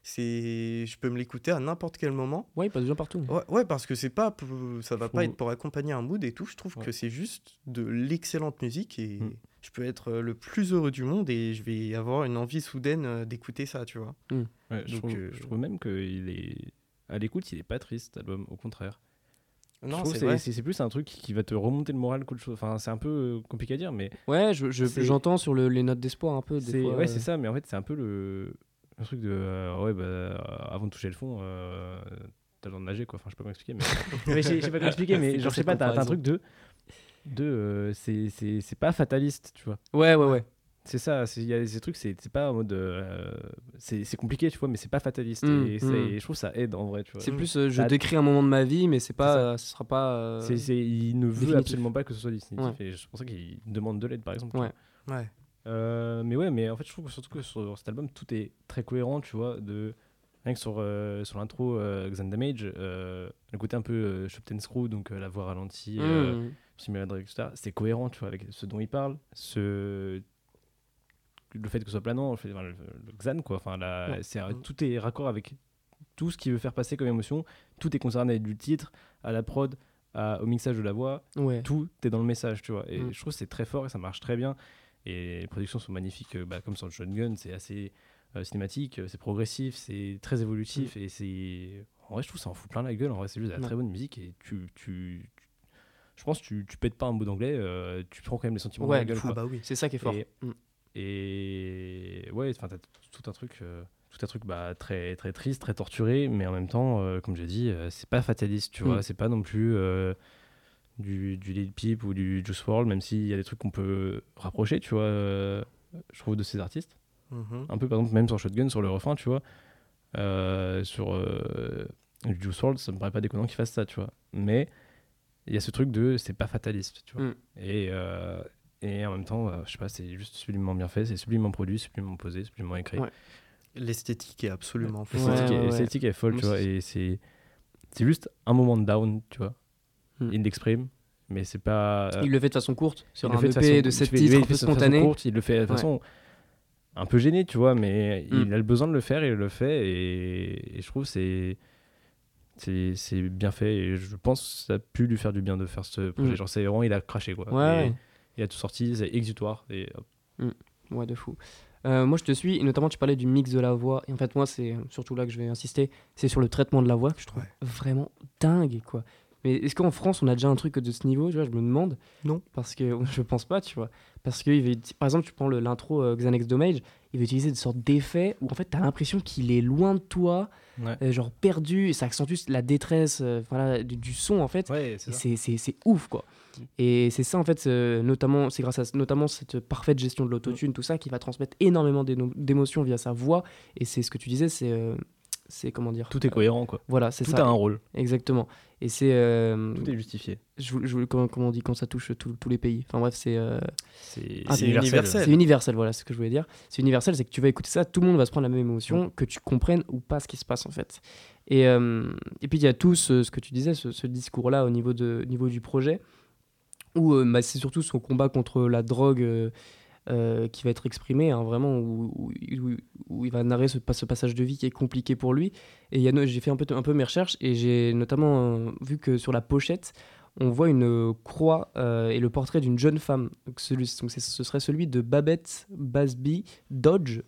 C'est je peux me l'écouter à n'importe quel moment. Ouais, il passe bien partout. Ouais, ouais, parce que c'est pas ça va Je pas trouve- être pour accompagner un mood et tout. Je trouve Ouais. que c'est juste de l'excellente musique et Mm. je peux être euh, le plus heureux du monde et je vais avoir une envie soudaine d'écouter ça, tu vois. ouais, je, Donc, trouve, euh, je trouve même qu'il est. À l'écoute, il est pas triste, cet album, au contraire. Non, c'est plus un truc qui va te remonter le moral qu'autre chose. Enfin, c'est un peu euh, compliqué à dire, mais Ouais, je- je- j'entends sur le- les notes d'espoir un peu. des c'est fois, ouais, euh, c'est ça. Mais en fait, c'est un peu le, le truc de euh, ouais, bah, avant de toucher le fond, euh, t'as le droit de nager, quoi. Enfin, je sais pas comment expliquer, mais, <laughs> <laughs> je sais pas comment expliquer, mais genre, je sais pas, t'as un truc de de c'est pas fataliste, tu vois. Ouais, ouais, ouais. C'est ça, c'est- il y a ces trucs, c'est c'est pas en mode. euh, c'est c'est compliqué, tu vois, mais c'est pas fataliste. Mm, et, mm. et je trouve ça aide en vrai, tu vois. C'est plus, euh, je décris un moment de ma vie, mais c'est pas, euh, ce sera pas. euh, il ne veut définitif. absolument pas que ce soit définitif. Ouais. Et c'est pour ça qu'il demande de l'aide, par exemple. Ouais. Ouais. Euh, mais ouais, mais en fait, je trouve que surtout que sur cet album, tout est très cohérent, tu vois. De... Rien que sur, euh, sur l'intro, euh, Xan Damage, euh, le côté un peu euh, Chop Ten Screw, donc euh, la voix ralentie, euh, mm. Simulator, etc. C'est cohérent, tu vois, avec ce dont il parle. Ce... le fait que ce soit planant, le, fait, enfin, le, le Xan, quoi. Enfin, la- Ouais. c'est, Mm. tout est raccord avec tout ce qu'il veut faire passer comme émotion. Tout est concerné du titre à la prod, à- au mixage de la voix. Ouais. Tout est dans le message, tu vois. Et Mm. je trouve que c'est très fort et ça marche très bien. Et les productions sont magnifiques, euh, bah, comme sur le Shotgun, c'est assez euh, cinématique, euh, c'est progressif, c'est très évolutif et c'est. En vrai, je trouve que ça en fout plein la gueule. En vrai, c'est juste de la Ouais. très bonne musique et tu. tu, tu- Je pense que tu, tu pètes pas un mot d'anglais, euh, tu prends quand même les sentiments Ouais, dans la gueule. Ah bah oui. C'est ça qui est fort. Et- Mm. Et ouais, enfin, t'as tout un truc, euh, tout un truc bah, très, très triste, très torturé, mais en même temps, euh, comme j'ai dit, euh, c'est pas fataliste, tu Mm. vois. C'est pas non plus du, du Lil Peep ou du Juice WRLD, même s'il y a des trucs qu'on peut rapprocher, tu vois, je trouve, de ces artistes. Mhm. Un peu, par exemple, même sur Shotgun, sur le refrain, tu vois. Sur Juice WRLD, ça me paraît pas déconnant qu'ils fassent ça, tu vois. Mais il y a ce truc de c'est pas fataliste, tu vois. Mm. Et, et en même temps, euh, je sais pas, c'est juste sublimement bien fait, c'est sublimement produit, sublimement posé, sublimement écrit. Ouais. L'esthétique est absolument folle. L'esthétique ouais, est- ouais. l'esthétique est folle, Moi, tu vois. c'est- Et c'est c'est juste un moment de down, tu vois. Mm. Il l'exprime, mais c'est pas. euh, Il le fait de façon courte, sur il le un fait EP façon- de il 7 fait- titres il un le peu fait de façon spontané. courte, il le fait de Ouais. façon un peu gêné, tu vois, mais Mm. il a le besoin de le faire et il le fait. Et, et je trouve que c'est c'est c'est bien fait et je pense que ça a pu lui faire du bien de faire ce projet. Mm. Genre, c'est vraiment, il a craché quoi. Ouais, Et Il a tout sorti, c'est exutoire. Et hop. Ouais, de fou. Euh, moi, je te suis, et notamment, tu parlais du mix de la voix. Et en fait, moi, c'est surtout là que je vais insister, c'est sur le traitement de la voix que je trouve Ouais. vraiment dingue, quoi. Mais est-ce qu'en France, on a déjà un truc de ce niveau? Tu vois, je me demande. Non. Parce que <laughs> je pense pas, tu vois. Parce que, par exemple, tu prends l'intro euh, Xanax Domage, il va utiliser des sortes d'effets où, en fait, tu as l'impression qu'il est loin de toi, Ouais. euh, genre perdu, et ça accentue la détresse euh, voilà, du, du son, en fait. Ouais, c'est ouf, quoi. Et c'est ça, en fait, euh, notamment, c'est grâce à notamment cette parfaite gestion de l'autotune, tout ça, qui va transmettre énormément d'émotions via sa voix. Et c'est ce que tu disais, c'est. C'est comment dire Tout est euh, cohérent, quoi. Voilà, c'est Tout a un rôle. Exactement. Et c'est. euh, Tout est justifié. je, je- comment, comment on dit quand ça touche tous tous les pays Enfin bref, c'est. euh, C'est Ah, universel. c'est universel, voilà, c'est ce que je voulais dire. C'est universel, c'est que tu vas écouter ça, tout le monde va se prendre la même émotion, que tu comprennes ou pas ce qui se passe en fait. Et, euh, et puis il y a tout ce, ce que tu disais, ce, ce discours-là au niveau, de, niveau du projet, où euh, bah, c'est surtout son combat contre la drogue euh, euh, qui va être exprimé, hein, vraiment, où, où- il va narrer ce, pas- ce passage de vie qui est compliqué pour lui. Et j'ai fait un peu, un peu mes recherches et j'ai notamment euh, vu que sur la pochette, on voit une euh, croix euh, et le portrait d'une jeune femme. Donc, celui, donc c'est- ce serait celui de Babette Basby Dodge,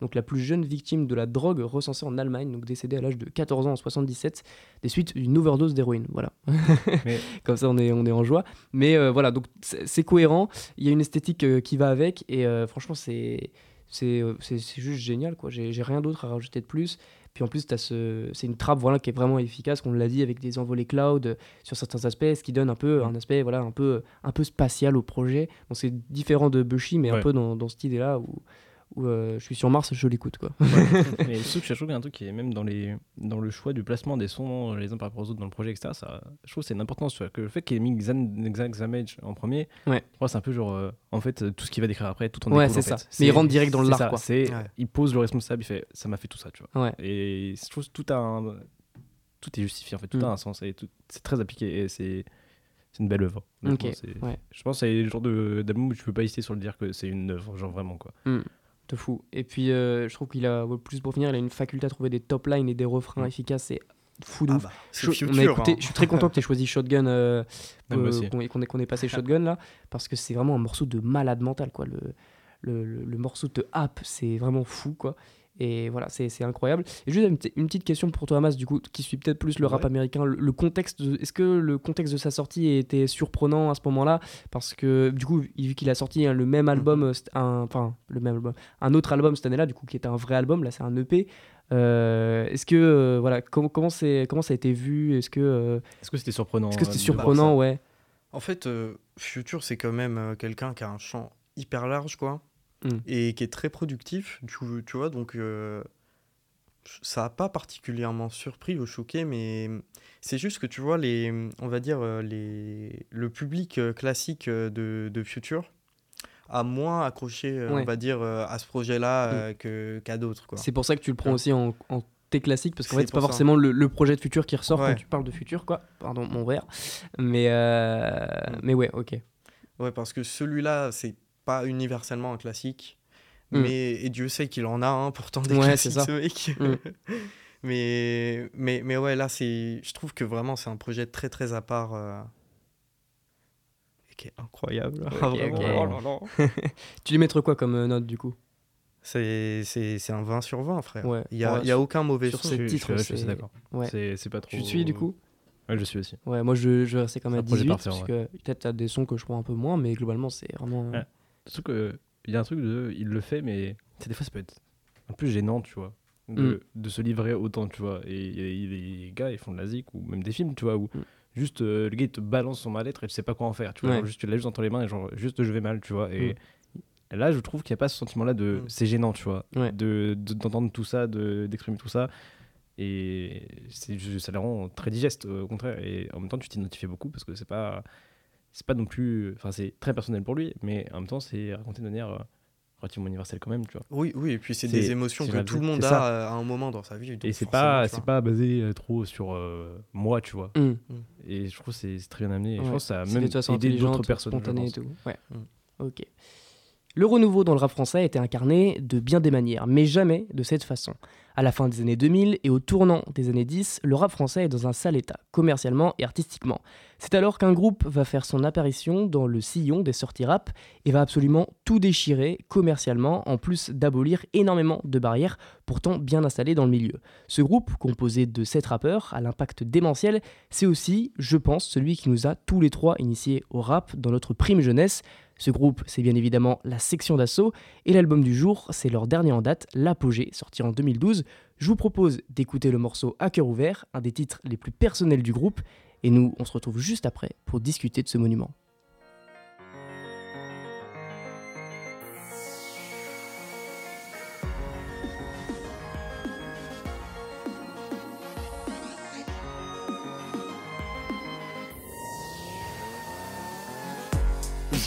donc la plus jeune victime de la drogue recensée en Allemagne, donc décédée à l'âge de 14 ans en 77, des suites d'une overdose d'héroïne. Voilà. <laughs> Mais- <laughs> Comme ça, on est, on est en joie. Mais euh, voilà, donc c'est cohérent. Il y a une esthétique euh, qui va avec et franchement, c'est juste génial. quoi. J'ai rien d'autre à rajouter de plus. Puis en plus, ce... c'est une trappe voilà, qui est vraiment efficace, qu'on l'a dit, avec des envolées cloud euh, sur certains aspects, ce qui donne un peu un aspect voilà, un peu, un peu spatial au projet. Bon, c'est différent de Bushy, mais un peu dans, dans cette idée-là où, où euh, je suis sur Mars, je l'écoute. quoi. <laughs> Mais je trouve que je trouve qu'il y a un truc qui est même dans, les, dans le choix du placement des sons les uns par rapport aux autres dans le projet, etc. Ça, je trouve que c'est une importance. tu vois, que le fait qu'il ait mis Xan, Xan Xamage en premier, Ouais. c'est un peu genre. euh, en fait, euh, tout ce qu'il va décrire après, tout en Ouais, découle, c'est ça. fait. Mais il rentre direct dans le c'est lard, ça, quoi. c'est- Ouais. Il pose le responsable, il fait ça m'a fait tout ça, tu vois. Ouais. Et je trouve que tout a un. Tout est justifié, en fait, tout Mm. a un sens. et tout- C'est très appliqué et c'est. C'est une belle œuvre. ouais. Je pense que c'est le genre de- d'album où tu peux pas hésiter sur le dire que c'est une œuvre, genre vraiment quoi. De fou. Et puis, euh, je trouve qu'il a, plus pour finir, il a une faculté à trouver des top lines et des refrains Mm. efficaces. C'est fou de Ah ouf. bah, Je, a écouté, hein. je suis très content que tu aies choisi Shotgun, euh, <laughs> euh, qu'on ait- qu'on ait, passé <laughs> Shotgun là, parce que c'est vraiment un morceau de malade mental. Quoi. Le, le, le- le morceau te happe, c'est vraiment fou. quoi. Et voilà, c'est c'est incroyable. Et juste une, petite- une petite question pour toi, Hamas, du coup, qui suit peut-être plus le rap Ouais. américain. Le, le contexte, est-ce que le contexte de sa sortie était surprenant à ce moment-là? Parce que du coup, vu qu'il a sorti hein, le même album, euh, un- enfin le même album, un autre album cette année-là, du coup, qui était un vrai album, là c'est un EP. Euh, est-ce que euh, voilà comment comment c'est comment ça a été vu? Est-ce que euh, Est-ce que c'était surprenant est-ce que c'était surprenant? Ouais. En fait, euh, Future, c'est quand même euh, quelqu'un qui a un champ hyper large, quoi, Mm. et qui est très productif, tu, tu vois, donc euh, ça n'a pas particulièrement surpris ou choqué, mais c'est juste que tu vois, les, on va dire, euh, les, le public euh, classique de, de Future a moins accroché, Ouais. on va dire, à ce projet-là euh, que, qu'à d'autres, quoi. C'est pour ça que tu le prends Ouais. aussi en, en T classique parce qu'en fait c'est pas ça. forcément le, le projet de futur qui ressort Ouais. quand tu parles de futur quoi. Pardon mon verre. Mais euh, Mm. mais ouais ok. Ouais, parce que celui-là, c'est pas universellement un classique, Mm. Mais, et Dieu sait qu'il en a, hein, pourtant, des ouais, c'est ça. ce mec. Mm. <laughs> mais, mais, mais ouais, là, je trouve que vraiment, c'est un projet très, très à part. Euh, et qui est incroyable. <laughs> Oh <laughs> tu lui mettrais quoi comme euh, note, du coup? C'est un 20 sur 20, frère. Il n'y a, y a aucun mauvais sur ce titre. Je, suis d'accord. C'est pas trop. Tu suis du coup? Ouais, je suis aussi. Ouais, moi je, je restais quand même à 18 parce que peut-être t'as des sons que je prends un peu moins, mais globalement c'est vraiment. Ouais. Surtout que il y a un truc de, il le fait, mais des fois ça peut être un peu gênant, tu vois, de, mm. de se livrer autant, tu vois. Et, les gars, ils font de la zik ou même des films, tu vois, où mm. juste euh, le gars il te balance son mal-être et tu sais pas quoi en faire, tu vois. juste tu l'as juste entre les mains et genre juste je vais mal, tu vois. Et, mm. là, je trouve qu'il n'y a pas ce sentiment-là de c'est gênant, tu vois, de d'entendre tout ça, d'exprimer tout ça. Et ça les rend très digeste, au contraire. Et en même temps, tu t'identifies beaucoup parce que c'est pas c'est pas non plus. Enfin, c'est très personnel pour lui, mais en même temps, c'est raconté de manière euh, relativement universelle quand même, tu vois. Oui, oui, et puis c'est des émotions que tout le monde a euh, à un moment dans sa vie. Et c'est pas, c'est pas basé euh, trop sur moi, tu vois. Mm. Mm. Et je trouve que c'est très bien amené. je pense que ça a même aidé d'autres personnes. Et tout. Ouais. Mm. Ok. Le renouveau dans le rap français a été incarné de bien des manières, mais jamais de cette façon. À la fin des années 2000 et au tournant des années 10, le rap français est dans un sale état, commercialement et artistiquement. C'est alors qu'un groupe va faire son apparition dans le sillon des sorties rap et va absolument tout déchirer commercialement, en plus d'abolir énormément de barrières pourtant bien installées dans le milieu. Ce groupe, composé de 7 rappeurs à l'impact démentiel, c'est aussi, je pense, celui qui nous a tous les trois initiés au rap dans notre prime jeunesse, ce groupe, c'est bien évidemment la section d'assaut, et l'album du jour, c'est leur dernier en date, L'Apogée, sorti en 2012. Je vous propose d'écouter le morceau À cœur ouvert, un des titres les plus personnels du groupe, et nous, on se retrouve juste après pour discuter de ce monument.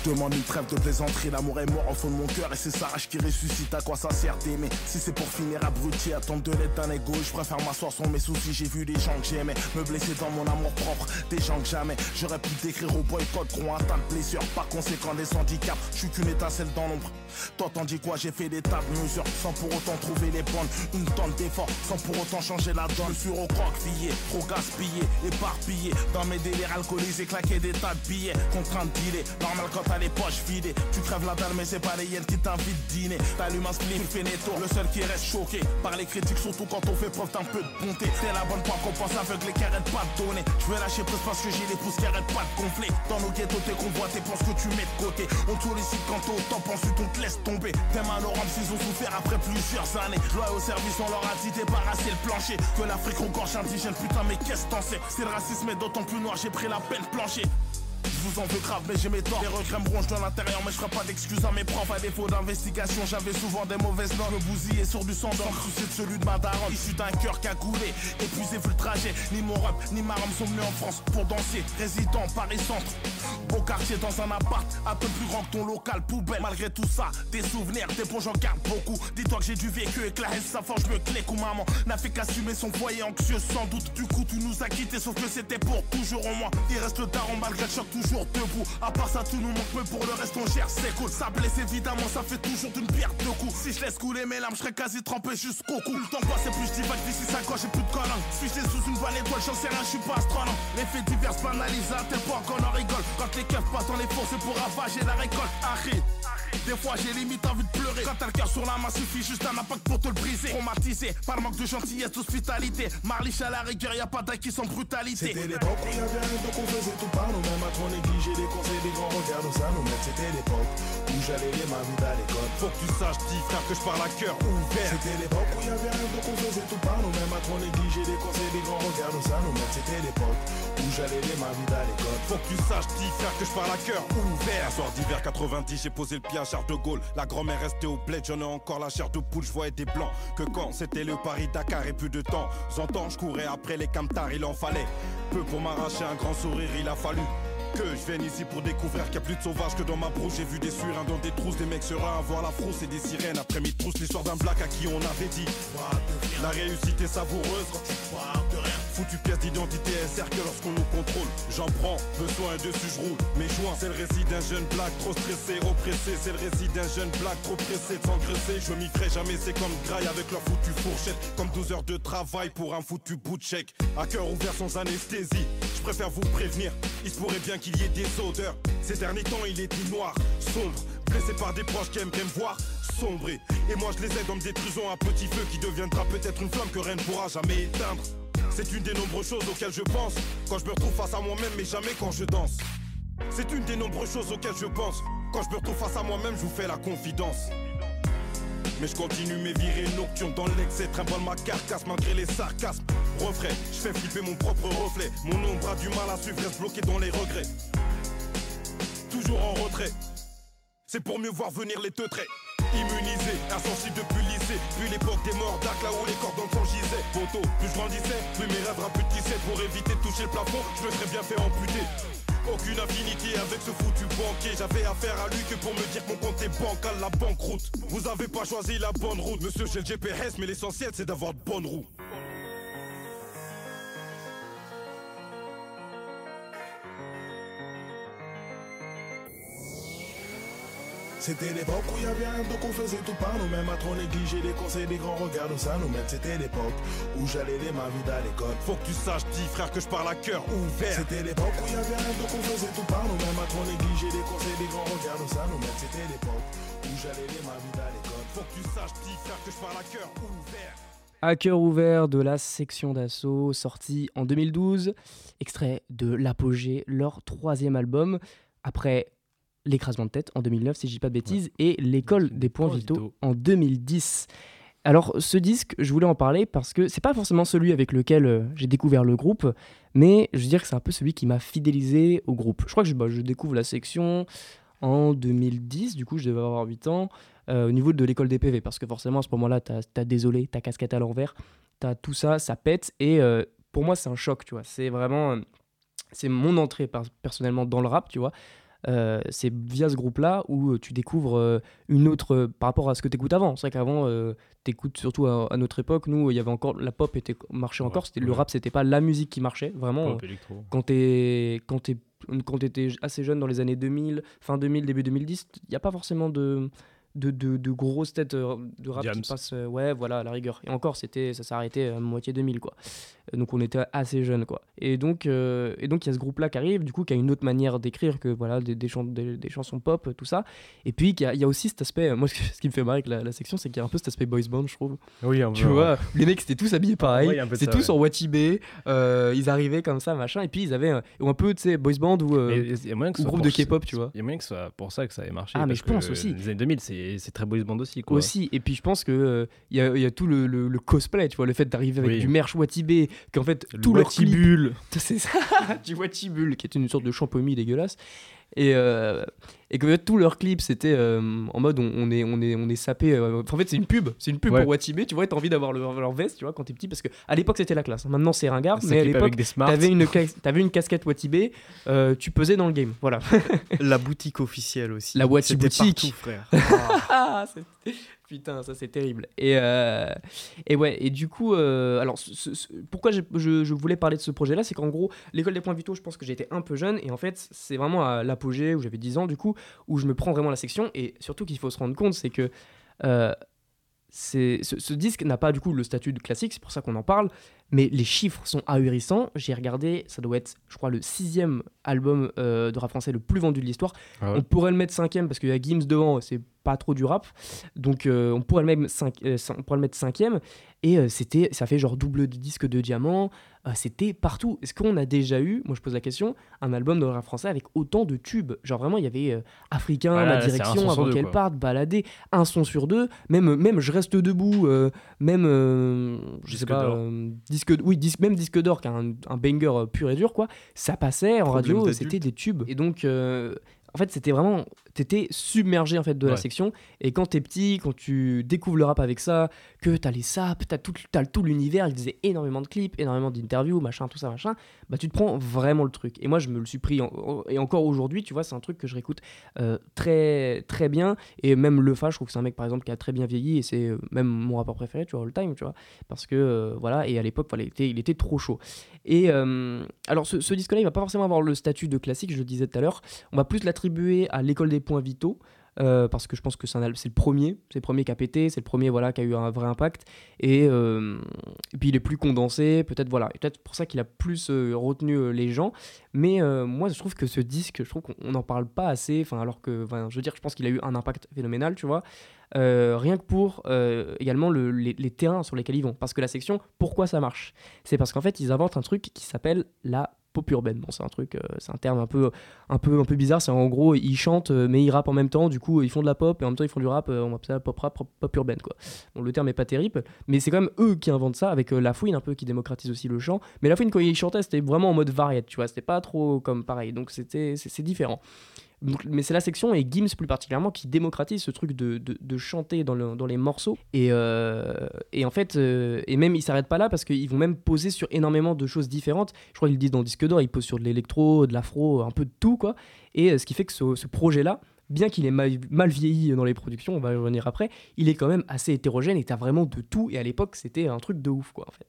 Demande une trêve de plaisanterie, l'amour est mort au fond de mon cœur et c'est sa rage qui ressuscite. À quoi ça sert d'aimer Si c'est pour finir abruti, attendre de l'aide d'un égo, je préfère m'asseoir sans mes soucis. J'ai vu des gens que j'aimais me blesser dans mon amour propre, des gens que jamais j'aurais pu décrire au boycott, gros un de blessures. Par conséquent, des handicaps, je suis qu'une étincelle dans l'ombre. Toi t'en dis quoi? J'ai fait des tas de mesures sans pour autant trouver les bonnes. Une tonne d'efforts sans pour autant changer la donne. Je suis recroquevillé, trop gaspillé, éparpillé. Dans mes délires alcoolisés, claqué des tas de billets. Contraint de dealer, normal quand les poches vidées. Tu crèves la dalle, mais c'est pas les hyènes qui t'invitent dîner. T'allumes un spliff, fais tours. Le seul qui reste choqué par les critiques, surtout quand on fait preuve d'un peu de bonté. C'est la bonne pointe qu'on pense aveugle qui arrête pas de donner. Je vais lâcher plus parce que j'ai les pouces qui arrêtent pas de gonfler. Dans nos ghettos, t'es convoité, pense que tu mets de côté. On sollicite quand t'en penses, tu ton laisse tomber. Tes malheureux s'ils ont souffert après plusieurs années. Loi au service, on leur a dit débarrasser le plancher. Que l'Afrique regorge indigène, putain, mais qu'est-ce t'en sais? C'est le racisme est d'autant plus noir, j'ai pris la peine plancher. Je vous en veux grave, mais j'ai mes torts. Les regrets me rongent dans l'intérieur, mais je ferai pas d'excuses à mes profs. À défaut d'investigation, j'avais souvent des mauvaises notes. Me bousiller sur du sang le souci de celui de ma daronne. Issu d'un cœur qui a coulé, épuisé vu le trajet. Ni mon rap, ni ma rame sont venus en France pour danser. Résident Paris Centre, beau quartier dans un appart, un peu plus grand que ton local poubelle. Malgré tout ça, des souvenirs, des bons j'en garde beaucoup. Dis-toi que j'ai du vécu et que la haine ça forge me clé ou maman n'a fait qu'assumer son foyer anxieux sans doute. Du coup, tu nous as quittés, sauf que c'était pour toujours en moi. Il reste le daron malgré le choc toujours debout. À part ça, tout nous manque, mais pour le reste, on gère, c'est cool. Ça blesse évidemment, ça fait toujours d'une pierre deux coups. Si je laisse couler mes larmes, je serais quasi trempé jusqu'au cou. Le temps passe, plus je divague d'ici 5 ans, j'ai plus de colonne. Suis-je sous une vanne étoile, j'en sais rien, je suis pas astronome. Les faits divers banalisent à tel point qu'on en rigole. Quand les keufs passent dans les fours, c'est pour ravager la récolte. Arrête. Des fois j'ai limite envie de pleurer. Quand t'as le cœur sur la main suffit juste un impact pour te le briser. Traumatisé par le manque de gentillesse, d'hospitalité. Marliche à la rigueur, y'a pas d'acquis sans brutalité. C'était l'époque où y'avait rien donc on faisait tout par nous-mêmes. À trop négliger les conseils des grands regards nous ça nous met C'était l'époque où j'allais les mains vides à l'école. Faut que tu saches dis frère que je parle à cœur ouvert. C'était l'époque où y'avait rien donc on faisait tout par nous-mêmes. À trop négliger les conseils des grands regards nous ça nous met C'était l'époque où j'allais les mains vides à l'école. Faut que tu saches dis frère que je parle à cœur ouvert. Soir d'hiver 90 j'ai posé le pied de Gaulle. La grand-mère restait au bled j'en ai encore la chair de poule. Je voyais des blancs que quand c'était le Paris-Dakar et plus de temps. J'entends je courais après les camtars il en fallait Peu pour m'arracher un grand sourire il a fallu que je viens ici pour découvrir qu'il y a plus de sauvages que dans ma brouche. J'ai vu des surins dans des trousses, des mecs sereins avoir la frousse et des sirènes. Après mi trousse l'histoire d'un black à qui on avait dit. La réussite est savoureuse foutue pièce d'identité SR que lorsqu'on nous contrôle. J'en prends, besoin dessus, je roule. Mes joints, c'est le récit d'un jeune black trop stressé, oppressé. C'est le récit d'un jeune black trop pressé de s'engraisser. Je m'y ferai jamais, c'est comme graille avec leur foutue fourchette. Comme 12 heures de travail pour un foutu bout de chèque. À cœur ouvert sans anesthésie. Je préfère vous prévenir, il se pourrait bien qu'il y ait des odeurs. Ces derniers temps, il est dit noir, sombre. Blessé par des proches qui aimeraient me voir sombrer. Et moi, je les aide en me détruisant un petit feu qui deviendra peut-être une flamme que rien ne pourra jamais éteindre. C'est une des nombreuses choses auxquelles je pense quand je me retrouve face à moi-même, mais jamais quand je danse. C'est une des nombreuses choses auxquelles je pense quand je me retrouve face à moi-même, je vous fais la confidence. Mais je continue mes virées nocturnes dans l'excès, trimballe ma carcasse malgré les sarcasmes. Refrain, je fais flipper mon propre reflet. Mon ombre a du mal à suivre, reste bloqué dans les regrets. Toujours en retrait, c'est pour mieux voir venir les teutrés. Immunisé, insensible depuis le lycée. Puis l'époque des morts d'Ac là où les cordes dans le sang gisaient. Poto, plus je grandissais, plus mes rêves rapetissaient Pour éviter de toucher le plafond, je me serais bien fait amputer. Aucune affinité avec ce foutu banquier. J'avais affaire à lui que pour me dire que mon compte est bancal La banqueroute. Vous avez pas choisi la bonne route Monsieur j'ai le GPS mais l'essentiel c'est d'avoir de bonnes roues C'était l'époque où y avait un donc on faisait tout par nous-mêmes. À trop négliger les conseils des grands regards où ça nous mène C'était l'époque où j'allais les ma vie à l'école. Faut que tu saches, dis frère, que je parle à cœur ouvert. C'était l'époque où y avait un donc on faisait tout par nous-mêmes. À trop négliger les conseils des grands regards où ça nous mène C'était l'époque où j'allais les ma vie à l'école. Faut que tu saches, dis frère, que je parle à cœur ouvert. À cœur ouvert de la section d'assaut, sorti en 2012, extrait de L'Apogée, leur troisième album, après L'écrasement de tête en 2009, si je dis pas de bêtises, et L'école des points vitaux en 2010. Alors ce disque, je voulais en parler parce que c'est pas forcément celui avec lequel euh, j'ai découvert le groupe, mais je veux dire que c'est un peu celui qui m'a fidélisé au groupe. Je crois que je, bah, je, découvre la section en 2010, du coup je devais avoir 8 ans, euh, au niveau de l'école des PV, parce que forcément à ce moment-là, tu as, désolé, ta casquette à l'envers, tu as tout ça, ça pète, et euh, pour moi c'est un choc, tu vois. C'est vraiment, c'est mon entrée personnellement dans le rap, tu vois. Euh, c'est via ce groupe-là où euh, tu découvres euh, une autre par rapport à ce que tu écoutes avant. C'est vrai qu'avant, tu écoutes surtout à, notre époque, nous, il y avait encore la pop était marchait encore. C'était le rap, c'était pas la musique qui marchait vraiment. quand tu quand quand étais assez jeune dans les années 2000, fin 2000, début 2010, il n'y a pas forcément de de, de, de, grosses têtes euh, de rap qui passent. Euh, ouais, voilà, à la rigueur. Et encore, c'était, ça s'est arrêté à moitié 2000, quoi. Donc on était assez jeunes, quoi. Et donc, euh, et donc il y a ce groupe-là qui arrive, du coup, qui a une autre manière d'écrire que voilà, des, des, des, chansons pop, tout ça. Et puis, il y, y, a aussi cet aspect, moi, <laughs> ce qui me fait marrer avec la, section, c'est qu'il y a un peu cet aspect boys band, je trouve. Oui, un peu, Tu vois, les mecs, c'était tous habillés pareil. c'est tous en Watibé. ils arrivaient comme ça, machin. Et puis, ils avaient un, un peu, tu sais, boys band ou, groupe de K-pop, tu vois. Il y a moyen que ce soit pour ça que ça ait marché. Ah, mais je pense aussi. Les années 2000, c'est très boys band aussi. Aussi, et puis je pense que il euh, y, a tout le, cosplay, tu vois, le fait d'arriver avec du merch Watibé, qu'en fait tout le Watibule, <laughs> c'est ça, du Watibule, qui est une sorte de champomie dégueulasse. Et, euh, et que tous leurs clips c'était euh, en mode on, est on est on est sapé euh, en fait c'est une pub. C'est une pub pour Watibé tu vois t'as envie d'avoir leur veste tu vois quand t'es petit parce que à l'époque c'était la classe. Maintenant c'est ringard mais à l'époque t'avais une avais une casquette Watibé tu pesais dans le game voilà. La boutique officielle aussi. La Watibé boutique. frère. <laughs> Ah, Putain, ça c'est terrible. Et, euh, et ouais, et du coup, euh, alors pourquoi je, je, voulais parler de ce projet-là, c'est qu'en gros, l'école des points vitaux, je pense que j'étais un peu jeune, et en fait, c'est vraiment à l'apogée où j'avais 10 ans, du coup, où je me prends vraiment la section, et surtout qu'il faut se rendre compte, c'est que euh, ce, ce, disque n'a pas du coup le statut de classique, c'est pour ça qu'on en parle, mais les chiffres sont ahurissants. J'ai regardé, ça doit être, je crois, le sixième album de rap français le plus vendu de l'histoire. Ah on pourrait le mettre cinquième parce qu'il y a Gims devant, c'est pas trop du rap. Donc euh, on, pourrait le mettre euh, on pourrait le mettre cinquième. Et euh, c'était, ça fait genre double disque de diamant. C'était partout. Est-ce qu'on a déjà eu, moi je pose la question, un album de rap français avec autant de tubes? Genre vraiment, il y avait Africain, Ma direction, avant qu'elle parte, balader, un son sur deux. Même, même Je reste debout, même, je sais pas, disque, oui, disque, même disque d'or, qui est un, un, banger pur et dur, quoi. Ça passait en radio, c'était des tubes. Et donc, en fait, c'était vraiment t'étais submergé en fait de la section. Et quand t'es petit, quand tu découvres le rap avec ça, que t'as les saps, t'as tout, t'as tout l'univers, ils faisaient énormément de clips, énormément d'interviews, machin, tout ça, machin, bah tu te prends vraiment le truc. Et moi, je me le suis pris, en- et encore aujourd'hui, tu vois, c'est un truc que je réécoute euh, très, très bien. Et même Le Fa, je trouve que c'est un mec, par exemple, qui a très bien vieilli, et c'est euh, même mon rapport préféré, tu vois, all time, tu vois. Parce que, euh, voilà, et à l'époque, voilà, il, était, il était trop chaud. Et euh, alors, ce, ce disque-là, il va pas forcément avoir le statut de classique, je le disais tout à l'heure. On va plus l'attribuer à l'école des points vitaux. euh, parce que je pense que c'est le premier, c'est le premier qui a pété, c'est le premier voilà qui a eu un vrai impact et, euh, puis il est plus condensé, peut-être voilà, peut-être pour ça qu'il a plus euh, retenu les gens. Mais moi je trouve que ce disque, je trouve qu'on n'en parle pas assez, enfin alors que, je veux dire, je pense qu'il a eu un impact phénoménal, tu vois. Rien que pour également le- les, les terrains sur lesquels ils vont. Parce que la section, pourquoi ça marche? C'est parce qu'en fait, ils inventent un truc qui s'appelle la pop urbaine. Bon, c'est un truc, euh, c'est un terme un peu, un peu, un peu bizarre. C'est en gros, ils chantent, euh, mais ils rappent en même temps. Du coup, ils font de la pop et en même temps, ils font du rap. euh, on appelle ça pop rap, pop, urbaine, quoi. Le terme est pas terrible, mais c'est quand même eux qui inventent ça avec La Fouine un peu qui démocratise aussi le chant. Mais La Fouine, quand il chantait, c'était vraiment en mode variette, tu vois. C'était pas trop comme pareil. Donc, c'était, c'est différent. Mais c'est la section et Gims plus particulièrement qui démocratise ce truc de, de, chanter dans, le- dans les morceaux. Et, euh, et en fait, euh, et même ils s'arrêtent pas là parce qu'ils vont même poser sur énormément de choses différentes. Je crois qu'ils le disent dans Disque d'Or, ils posent sur de l'électro, de l'afro, un peu de tout quoi. Et euh, ce qui fait que ce, ce projet-là, bien qu'il ait mal, vieilli dans les productions, on va y revenir après, il est quand même assez hétérogène et t'as vraiment de tout. Et à l'époque, c'était un truc de ouf quoi en fait.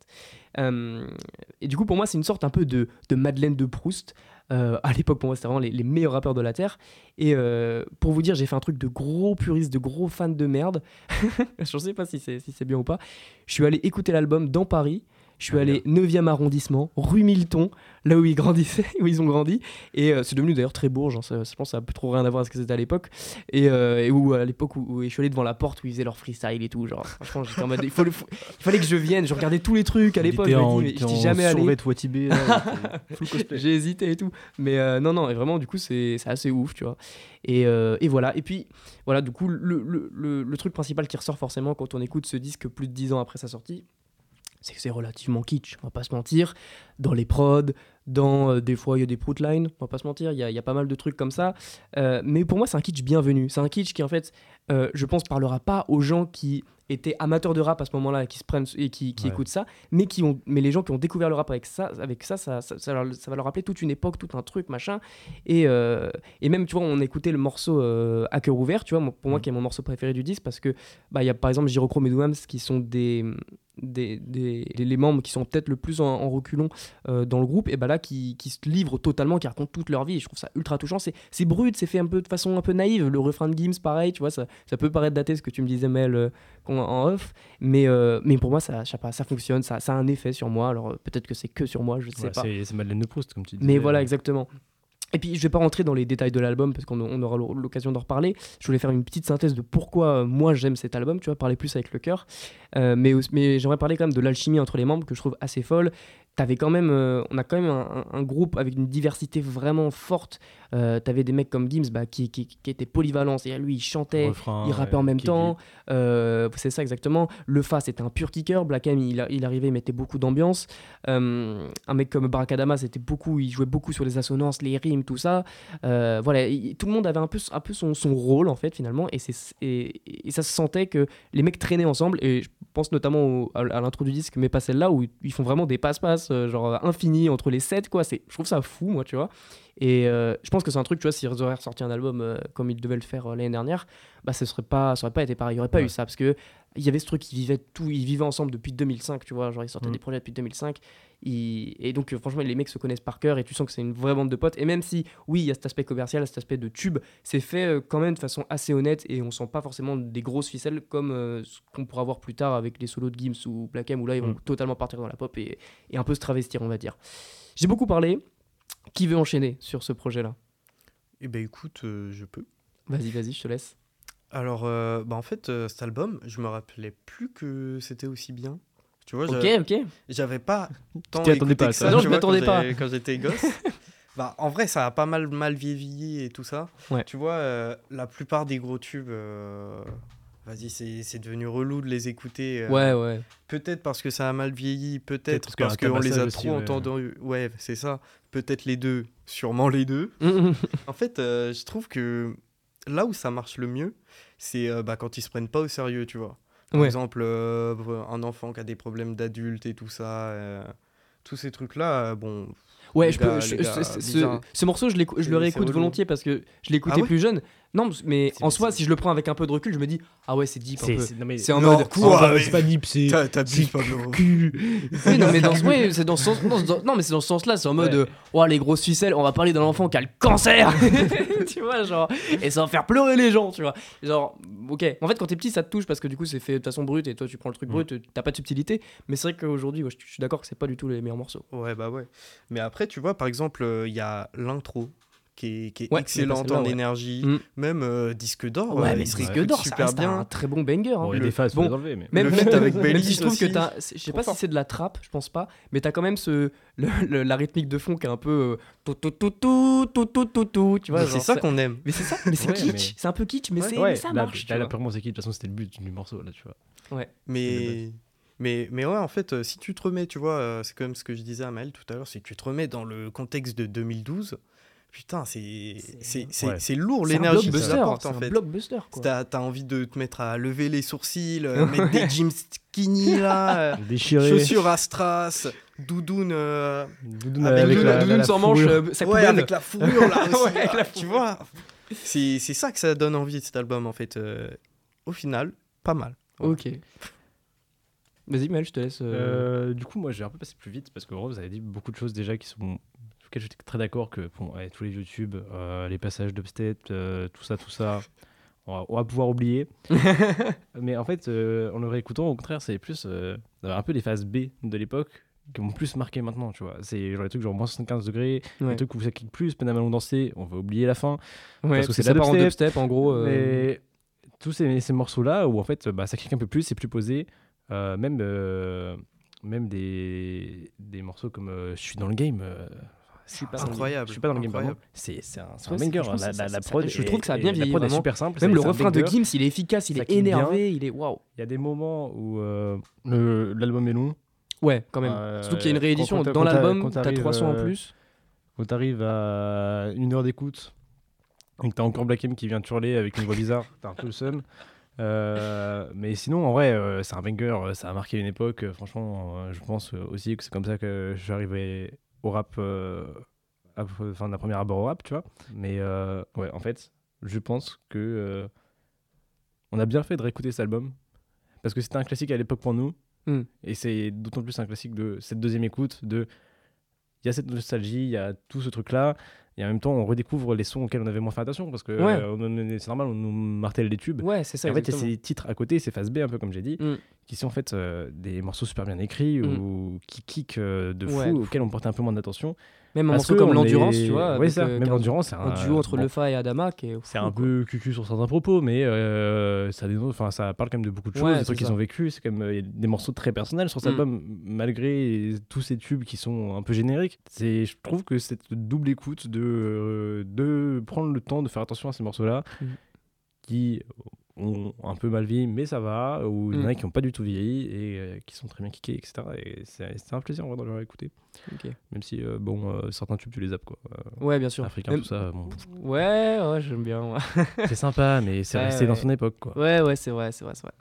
Et du coup, pour moi, c'est une sorte un peu de, de Madeleine de Proust. Euh, à l'époque, pour moi, c'était vraiment les, meilleurs rappeurs de la Terre. Et euh, pour vous dire, j'ai fait un truc de gros puriste, de gros fan de merde. <laughs> je ne sais pas si c'est si c'est bien ou pas. Je suis allé écouter l'album dans Paris. Je suis Ah, allé 9e arrondissement, rue Milton, là où ils grandissaient, <laughs> où ils ont grandi. Et euh, c'est devenu d'ailleurs très bourge. hein, ça- je pense que ça n'a plus trop rien à voir avec ce que c'était à l'époque. Et, euh, et où, à l'époque, où, où je suis allé devant la porte où ils faisaient leur freestyle et tout. Genre, franchement, j'étais en mode. Il, faut le- faut- il fallait que je vienne. Je regardais tous les trucs à l'époque. Je dis, jamais allé. <laughs> J'ai hésité et tout. Mais euh, non, non, et vraiment, du coup, c'est assez ouf, tu vois. Et, et voilà. Et puis, voilà, du coup, le, le truc principal qui ressort forcément quand on écoute ce disque plus de 10 ans après sa sortie, c'est que c'est relativement kitsch, on va pas se mentir. Dans les prods, dans euh, des fois il y a des proutlines, on va pas se mentir, il y a, il y a pas mal de trucs comme ça. Euh, mais pour moi, c'est un kitsch bienvenu. C'est un kitsch qui, en fait, euh, je pense, parlera pas aux gens qui étaient amateurs de rap à ce moment-là et qui se prennent et qui, qui Ouais. écoutent ça, mais qui ont, mais les gens qui ont découvert le rap avec ça, avec ça, ça, ça, ça leur, ça va leur rappeler toute une époque, tout un truc, machin. Et, euh, et même, tu vois, on écoutait le morceau euh, à cœur ouvert, tu vois, pour moi Mm. qui est mon morceau préféré du disque, parce que bah il y a par exemple Gyrochrome et Douams qui sont des des, des- les membres qui sont peut-être le plus en, en reculons euh, dans le groupe et bah là qui, qui se livrent totalement qui racontent toute leur vie et je trouve ça ultra touchant c'est c'est brut c'est fait un peu de façon un peu naïve le refrain de Gims pareil tu vois ça, ça peut paraître daté ce que tu me disais Mel euh, en, off mais, euh, mais pour moi ça, je sais pas, ça fonctionne ça, ça a un effet sur moi alors peut-être que c'est que sur moi je sais Ouais, pas c'est Madeleine de Proust, comme tu disais. mais voilà, exactement. Et puis, je vais pas rentrer dans les détails de l'album parce qu'on on aura l'occasion d'en reparler. Je voulais faire une petite synthèse de pourquoi euh, moi j'aime cet album, tu vois, parler plus avec le cœur. Euh, mais mais j'aimerais parler quand même de l'alchimie entre les membres que je trouve assez folle. T'avais quand même, euh, on a quand même un, groupe avec une diversité vraiment forte. Euh, T'avais des mecs comme Gims bah, qui, qui, qui étaient polyvalents, c'est-à-dire lui il chantait, Refrain, il rappait en euh, même temps. Euh, c'est ça exactement. Le Fa, c'était un pur kicker. Black M, il, il arrivait, il mettait beaucoup d'ambiance. Un mec comme Barakadama, c'était beaucoup, il jouait beaucoup sur les assonances, les rimes, tout ça. Voilà, il- tout le monde avait un peu, un peu son, son rôle en fait finalement, et, et, et ça se sentait que les mecs traînaient ensemble. Et je pense notamment au- à, à l'intro du disque, mais pas celle-là, où ils font vraiment des passe-passe, euh, genre infini entre les sets, quoi. C'est, je trouve ça fou, moi, tu vois. Et euh, je pense que c'est un truc, tu vois, s'ils auraient ressorti un album euh, comme ils devaient le faire l'année dernière, bah ce serait pas, ça aurait pas été pareil. Il y aurait pas Ouais. eu ça parce que il y avait ce truc, ils vivaient tout, ils vivaient ensemble depuis 2005, tu vois, genre ils sortaient Mm. des projets depuis 2005. Ils- Et donc euh, franchement, les mecs se connaissent par cœur et tu sens que c'est une vraie bande de potes. Et même si, oui, il y a cet aspect commercial, cet aspect de tube, c'est fait euh, quand même de façon assez honnête et on sent pas forcément des grosses ficelles comme euh, ce qu'on pourra voir plus tard avec les solos de Gims ou Black M où là ils vont Mm. totalement partir dans la pop et, et un peu se travestir, on va dire. J'ai beaucoup parlé. Qui veut enchaîner sur ce projet-là? Eh ben écoute, euh, je peux. Vas-y, vas-y, je te laisse. Alors, euh, bah en fait, euh, cet album, je me rappelais plus que c'était aussi bien. Tu vois, Ok, j'a- ok. j'avais pas <laughs> tant attendais écouté pas, que ça. Non, tu je m'attendais pas. Quand j'étais gosse. <laughs> bah, en vrai, ça a pas mal mal vieilli et tout ça. Ouais. Tu vois, euh, la plupart des gros tubes, vas-y, c'est devenu relou de les écouter. Ouais, ouais. Peut-être parce que ça a mal vieilli, Peut-être parce qu'on les a trop entendus. Ouais, c'est ça. Peut-être les deux, sûrement les deux. <laughs> En fait, je trouve que là où ça marche le mieux, c'est euh, bah, quand ils se prennent pas au sérieux, tu vois. Par Ouais. exemple, euh, un enfant qui a des problèmes d'adulte et tout ça, euh, tous ces trucs-là, bon. Ouais, Les je gars- peux, je- les gars ce, morceau, je, le réécoute volontiers parce que je l'écoutais Ah ouais? plus jeune. Non, mais en soi, si je le prends avec un peu de recul, je me dis, ah ouais, c'est deep un peu. C'est en Non, mode. quoi, mais- c'est pas deep, c'est. T'as- T'abuses, Pablo. Non, mais dans, c'est dans ce sens. non, mais c'est dans ce sens-là. C'est en mode, Ouais. euh, oh, les grosses ficelles, on va parler d'un enfant qui a le cancer. <laughs> <laughs> tu vois, genre. Et ça va faire pleurer les gens, tu vois. Genre, ok. En fait, quand t'es petit, ça te touche parce que du coup, c'est fait de façon brute et toi, tu prends le truc Mm. brut, t'as pas de subtilité. Mais c'est vrai qu'aujourd'hui, je suis d'accord que c'est pas du tout les meilleurs morceaux. Ouais, bah ouais. Mais après, tu vois, par exemple, euh, il y a l'intro qui est, qui est Ouais, excellente en ouais. énergie. Mm. Même euh, Disque d'or, Ouais, euh, mais risque d'or, ça super reste bien. un très bon banger. hein. Bon, il y a des phases, bon, enlever, mais. Même, Le avec même si je trouve que t'as. Je sais Trop pas si c'est de la trappe, je pense pas. Mais t'as quand même ce. le- le- la rythmique de fond qui est un peu. euh, tout, tout, tout, tout, tout, tout, tout, tout, Tu vois, c'est ça qu'on aime. Mais c'est ça, mais c'est Ouais, kitsch. C'est un peu kitsch, mais, Ouais. c'est- Ouais, ça marche. là, purement c'est qui De toute façon, c'était le but du morceau, là, tu vois. Mais, mais, mais ouais, en fait, euh, si tu te remets, tu vois, euh, c'est comme ce que je disais à Maël tout à l'heure, si tu te remets dans le contexte de 2012, putain, c'est c'est c'est- Ouais. lourd l'énergie que blockbuster, ça apporte c'est en un fait. blockbuster. quoi. T'as as envie de te mettre à lever les sourcils, euh, <laughs> mettre des jeans skinny là, euh, <laughs> Déchiré. chaussures à strass, doudoune, euh, Doudoune Avec la- Doudoune la sans manche, fourrure. euh, sa ouais, avec la fourrure là <laughs> aussi, Ouais, avec la tu vois. C'est c'est ça que ça donne envie de cet album en fait. euh, au final, pas mal. Ok. Vas-y, Mel, je te laisse. euh, Euh, du coup, moi, j'ai un peu passé plus vite parce que Rose vous avez dit beaucoup de choses déjà qui sont. Lesquelles j'étais très d'accord que bon, ouais, tous les YouTube, euh, les passages d'Upstate, euh, tout ça, tout ça, on va, on va pouvoir oublier. <laughs> Mais en fait, euh, en le réécoutant, au contraire, c'est plus euh, un peu les phases B de l'époque qui m'ont plus marqué maintenant, tu vois. C'est genre les trucs genre moins 75 degrés, ouais. les trucs où ça kick plus, peine à malon danser, on va oublier la fin. Ouais, parce que c'est la part en dubstep, en gros. Mais tous ces, ces morceaux-là, où en fait, bah, ça clique un peu plus, c'est plus posé. Même même des, des morceaux comme euh, Je suis dans le game. euh, Je suis pas c'est dans le incroyable. Je suis pas dans le game, pardon. C'est un, banger. hein. La, la, la prod, je trouve que ça a bien la vieilli, prod est super simple. Même le refrain de. Gims, il est efficace, il est énervé, il est waouh. Il y a des moments où euh, l'album est long. Ouais, quand même. Euh, Surtout qu'il y a une réédition. Dans l'album, quand t'as t'arrives, 300 en euh, plus. Quand t'arrives à une heure d'écoute et que t'as encore Black M qui vient te hurler avec une voix bizarre, t'as un peu le seum. Euh, mais sinon, en vrai, euh, c'est un banger, ça a marqué une époque. franchement, euh, je pense aussi que c'est comme ça que je suis arrivé au rap, euh, enfin, d'un premier abord au rap, tu vois. Mais euh, ouais, en fait, je pense que euh, on a bien fait de réécouter cet album parce que c'était un classique à l'époque pour nous. Mm. Et c'est d'autant plus un classique de cette deuxième écoute de il y a cette nostalgie, il y a tout ce truc-là, et en même temps, on redécouvre les sons auxquels on avait moins fait attention, parce que Ouais. euh, c'est normal, on nous martèle les tubes. Ouais, c'est ça. Et en fait, il y a ces titres à côté, ces phases B, un peu comme j'ai dit, Mm. qui sont en fait euh, des morceaux super bien écrits Mm. ou qui kick euh, de fou, Ouais, auxquels on portait un peu moins d'attention. Même un Parce morceau comme l'endurance, est- tu vois. Avec, ça, euh, même l'endurance, c'est un, Un duo entre bon, Lefa et Adama qui est. C'est un peu cucu sur certains propos, mais euh, ça, enfin, ça parle quand même de beaucoup de choses, Ouais, des trucs qu'ils ont vécu. C'est quand même euh, des morceaux très personnels sur cet Mm. album, malgré tous ces tubes qui sont un peu génériques. C'est, je trouve que cette double écoute de, euh, de prendre le temps de faire attention à ces morceaux-là, Mm. qui ont un peu mal vieilli, mais ça va, ou il y en Mm. a qui n'ont pas du tout vieilli et euh, qui sont très bien kickés, etc. Et c'est, un plaisir en vrai de les écouter, même si euh, bon, euh, certains tubes tu les zappes quoi. Ouais, bien sûr. Africain, Même- tout ça, bon, Ouais, ouais, j'aime bien. <laughs> c'est sympa, mais c'est Ouais, resté dans son époque quoi. Ouais, ouais, c'est vrai, c'est vrai, c'est vrai.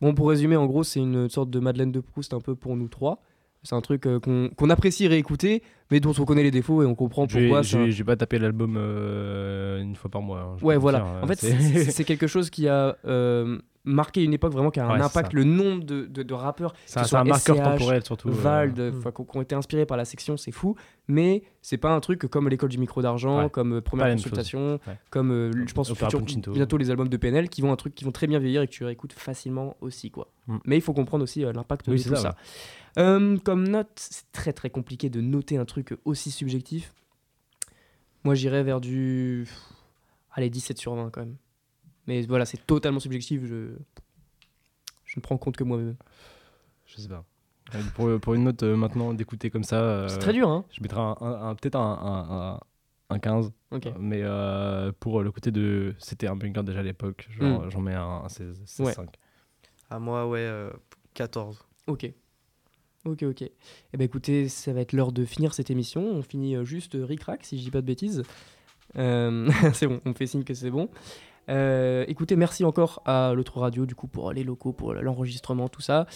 Bon, pour résumer, en gros, c'est une sorte de Madeleine de Proust un peu pour nous trois. C'est un truc euh, qu'on qu'on apprécie réécouter, mais dont on connaît les défauts et on comprend pourquoi. j'ai- pas tapé l'album euh, une fois par mois. hein, Ouais, voilà. dire, euh, en fait, <laughs> c'est- quelque chose qui a euh, marqué une époque vraiment qui a un Ouais, impact. Le nombre de, de- de rappeurs, c'est un, soit marqueur SCH, temporel surtout. euh, Vald, Mm. enfin, qui ont été inspirés par la section, c'est fou. Mais c'est pas un truc comme l'école du micro d'argent, Ouais. comme première consultation, Ouais. comme je pense futur- bientôt les albums de PNL qui vont un truc qui vont très bien vieillir et que tu réécoutes facilement aussi quoi. Mm. Mais il faut comprendre aussi l'impact Oui, de c'est tout ça. Euh, comme note, c'est très très compliqué de noter un truc aussi subjectif. Moi j'irais vers du allez 17 sur 20 quand même. Mais voilà, c'est totalement subjectif, je je ne prends compte que moi-même. Je sais pas. Pour, pour une note euh, maintenant d'écouter comme ça, euh, C'est très dur hein. je mettrais un, un- un- peut-être un, un, un- un 15. OK. euh, Mais euh, pour le côté de. C'était un banger déjà à l'époque. genre, J'en mets un, un 16, 16 Mm. Ouais. 5. À moi, ouais, euh, 14. Ok. Ok, ok. Eh ben écoutez, ça va être l'heure de finir cette émission. On finit euh, juste euh, ric-rac, si je dis pas de bêtises. Euh, <laughs> c'est bon, on me fait signe que c'est bon. Euh, écoutez, merci encore à l'autre radio du coup pour les locaux, pour l'enregistrement, tout ça.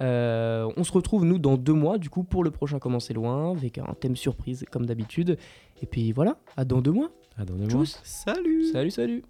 Euh, on se retrouve nous dans deux mois du coup pour le prochain Comment c'est loin avec un thème surprise comme d'habitude. Et puis voilà, à dans deux mois. À dans deux mois. Salut. Salut, salut.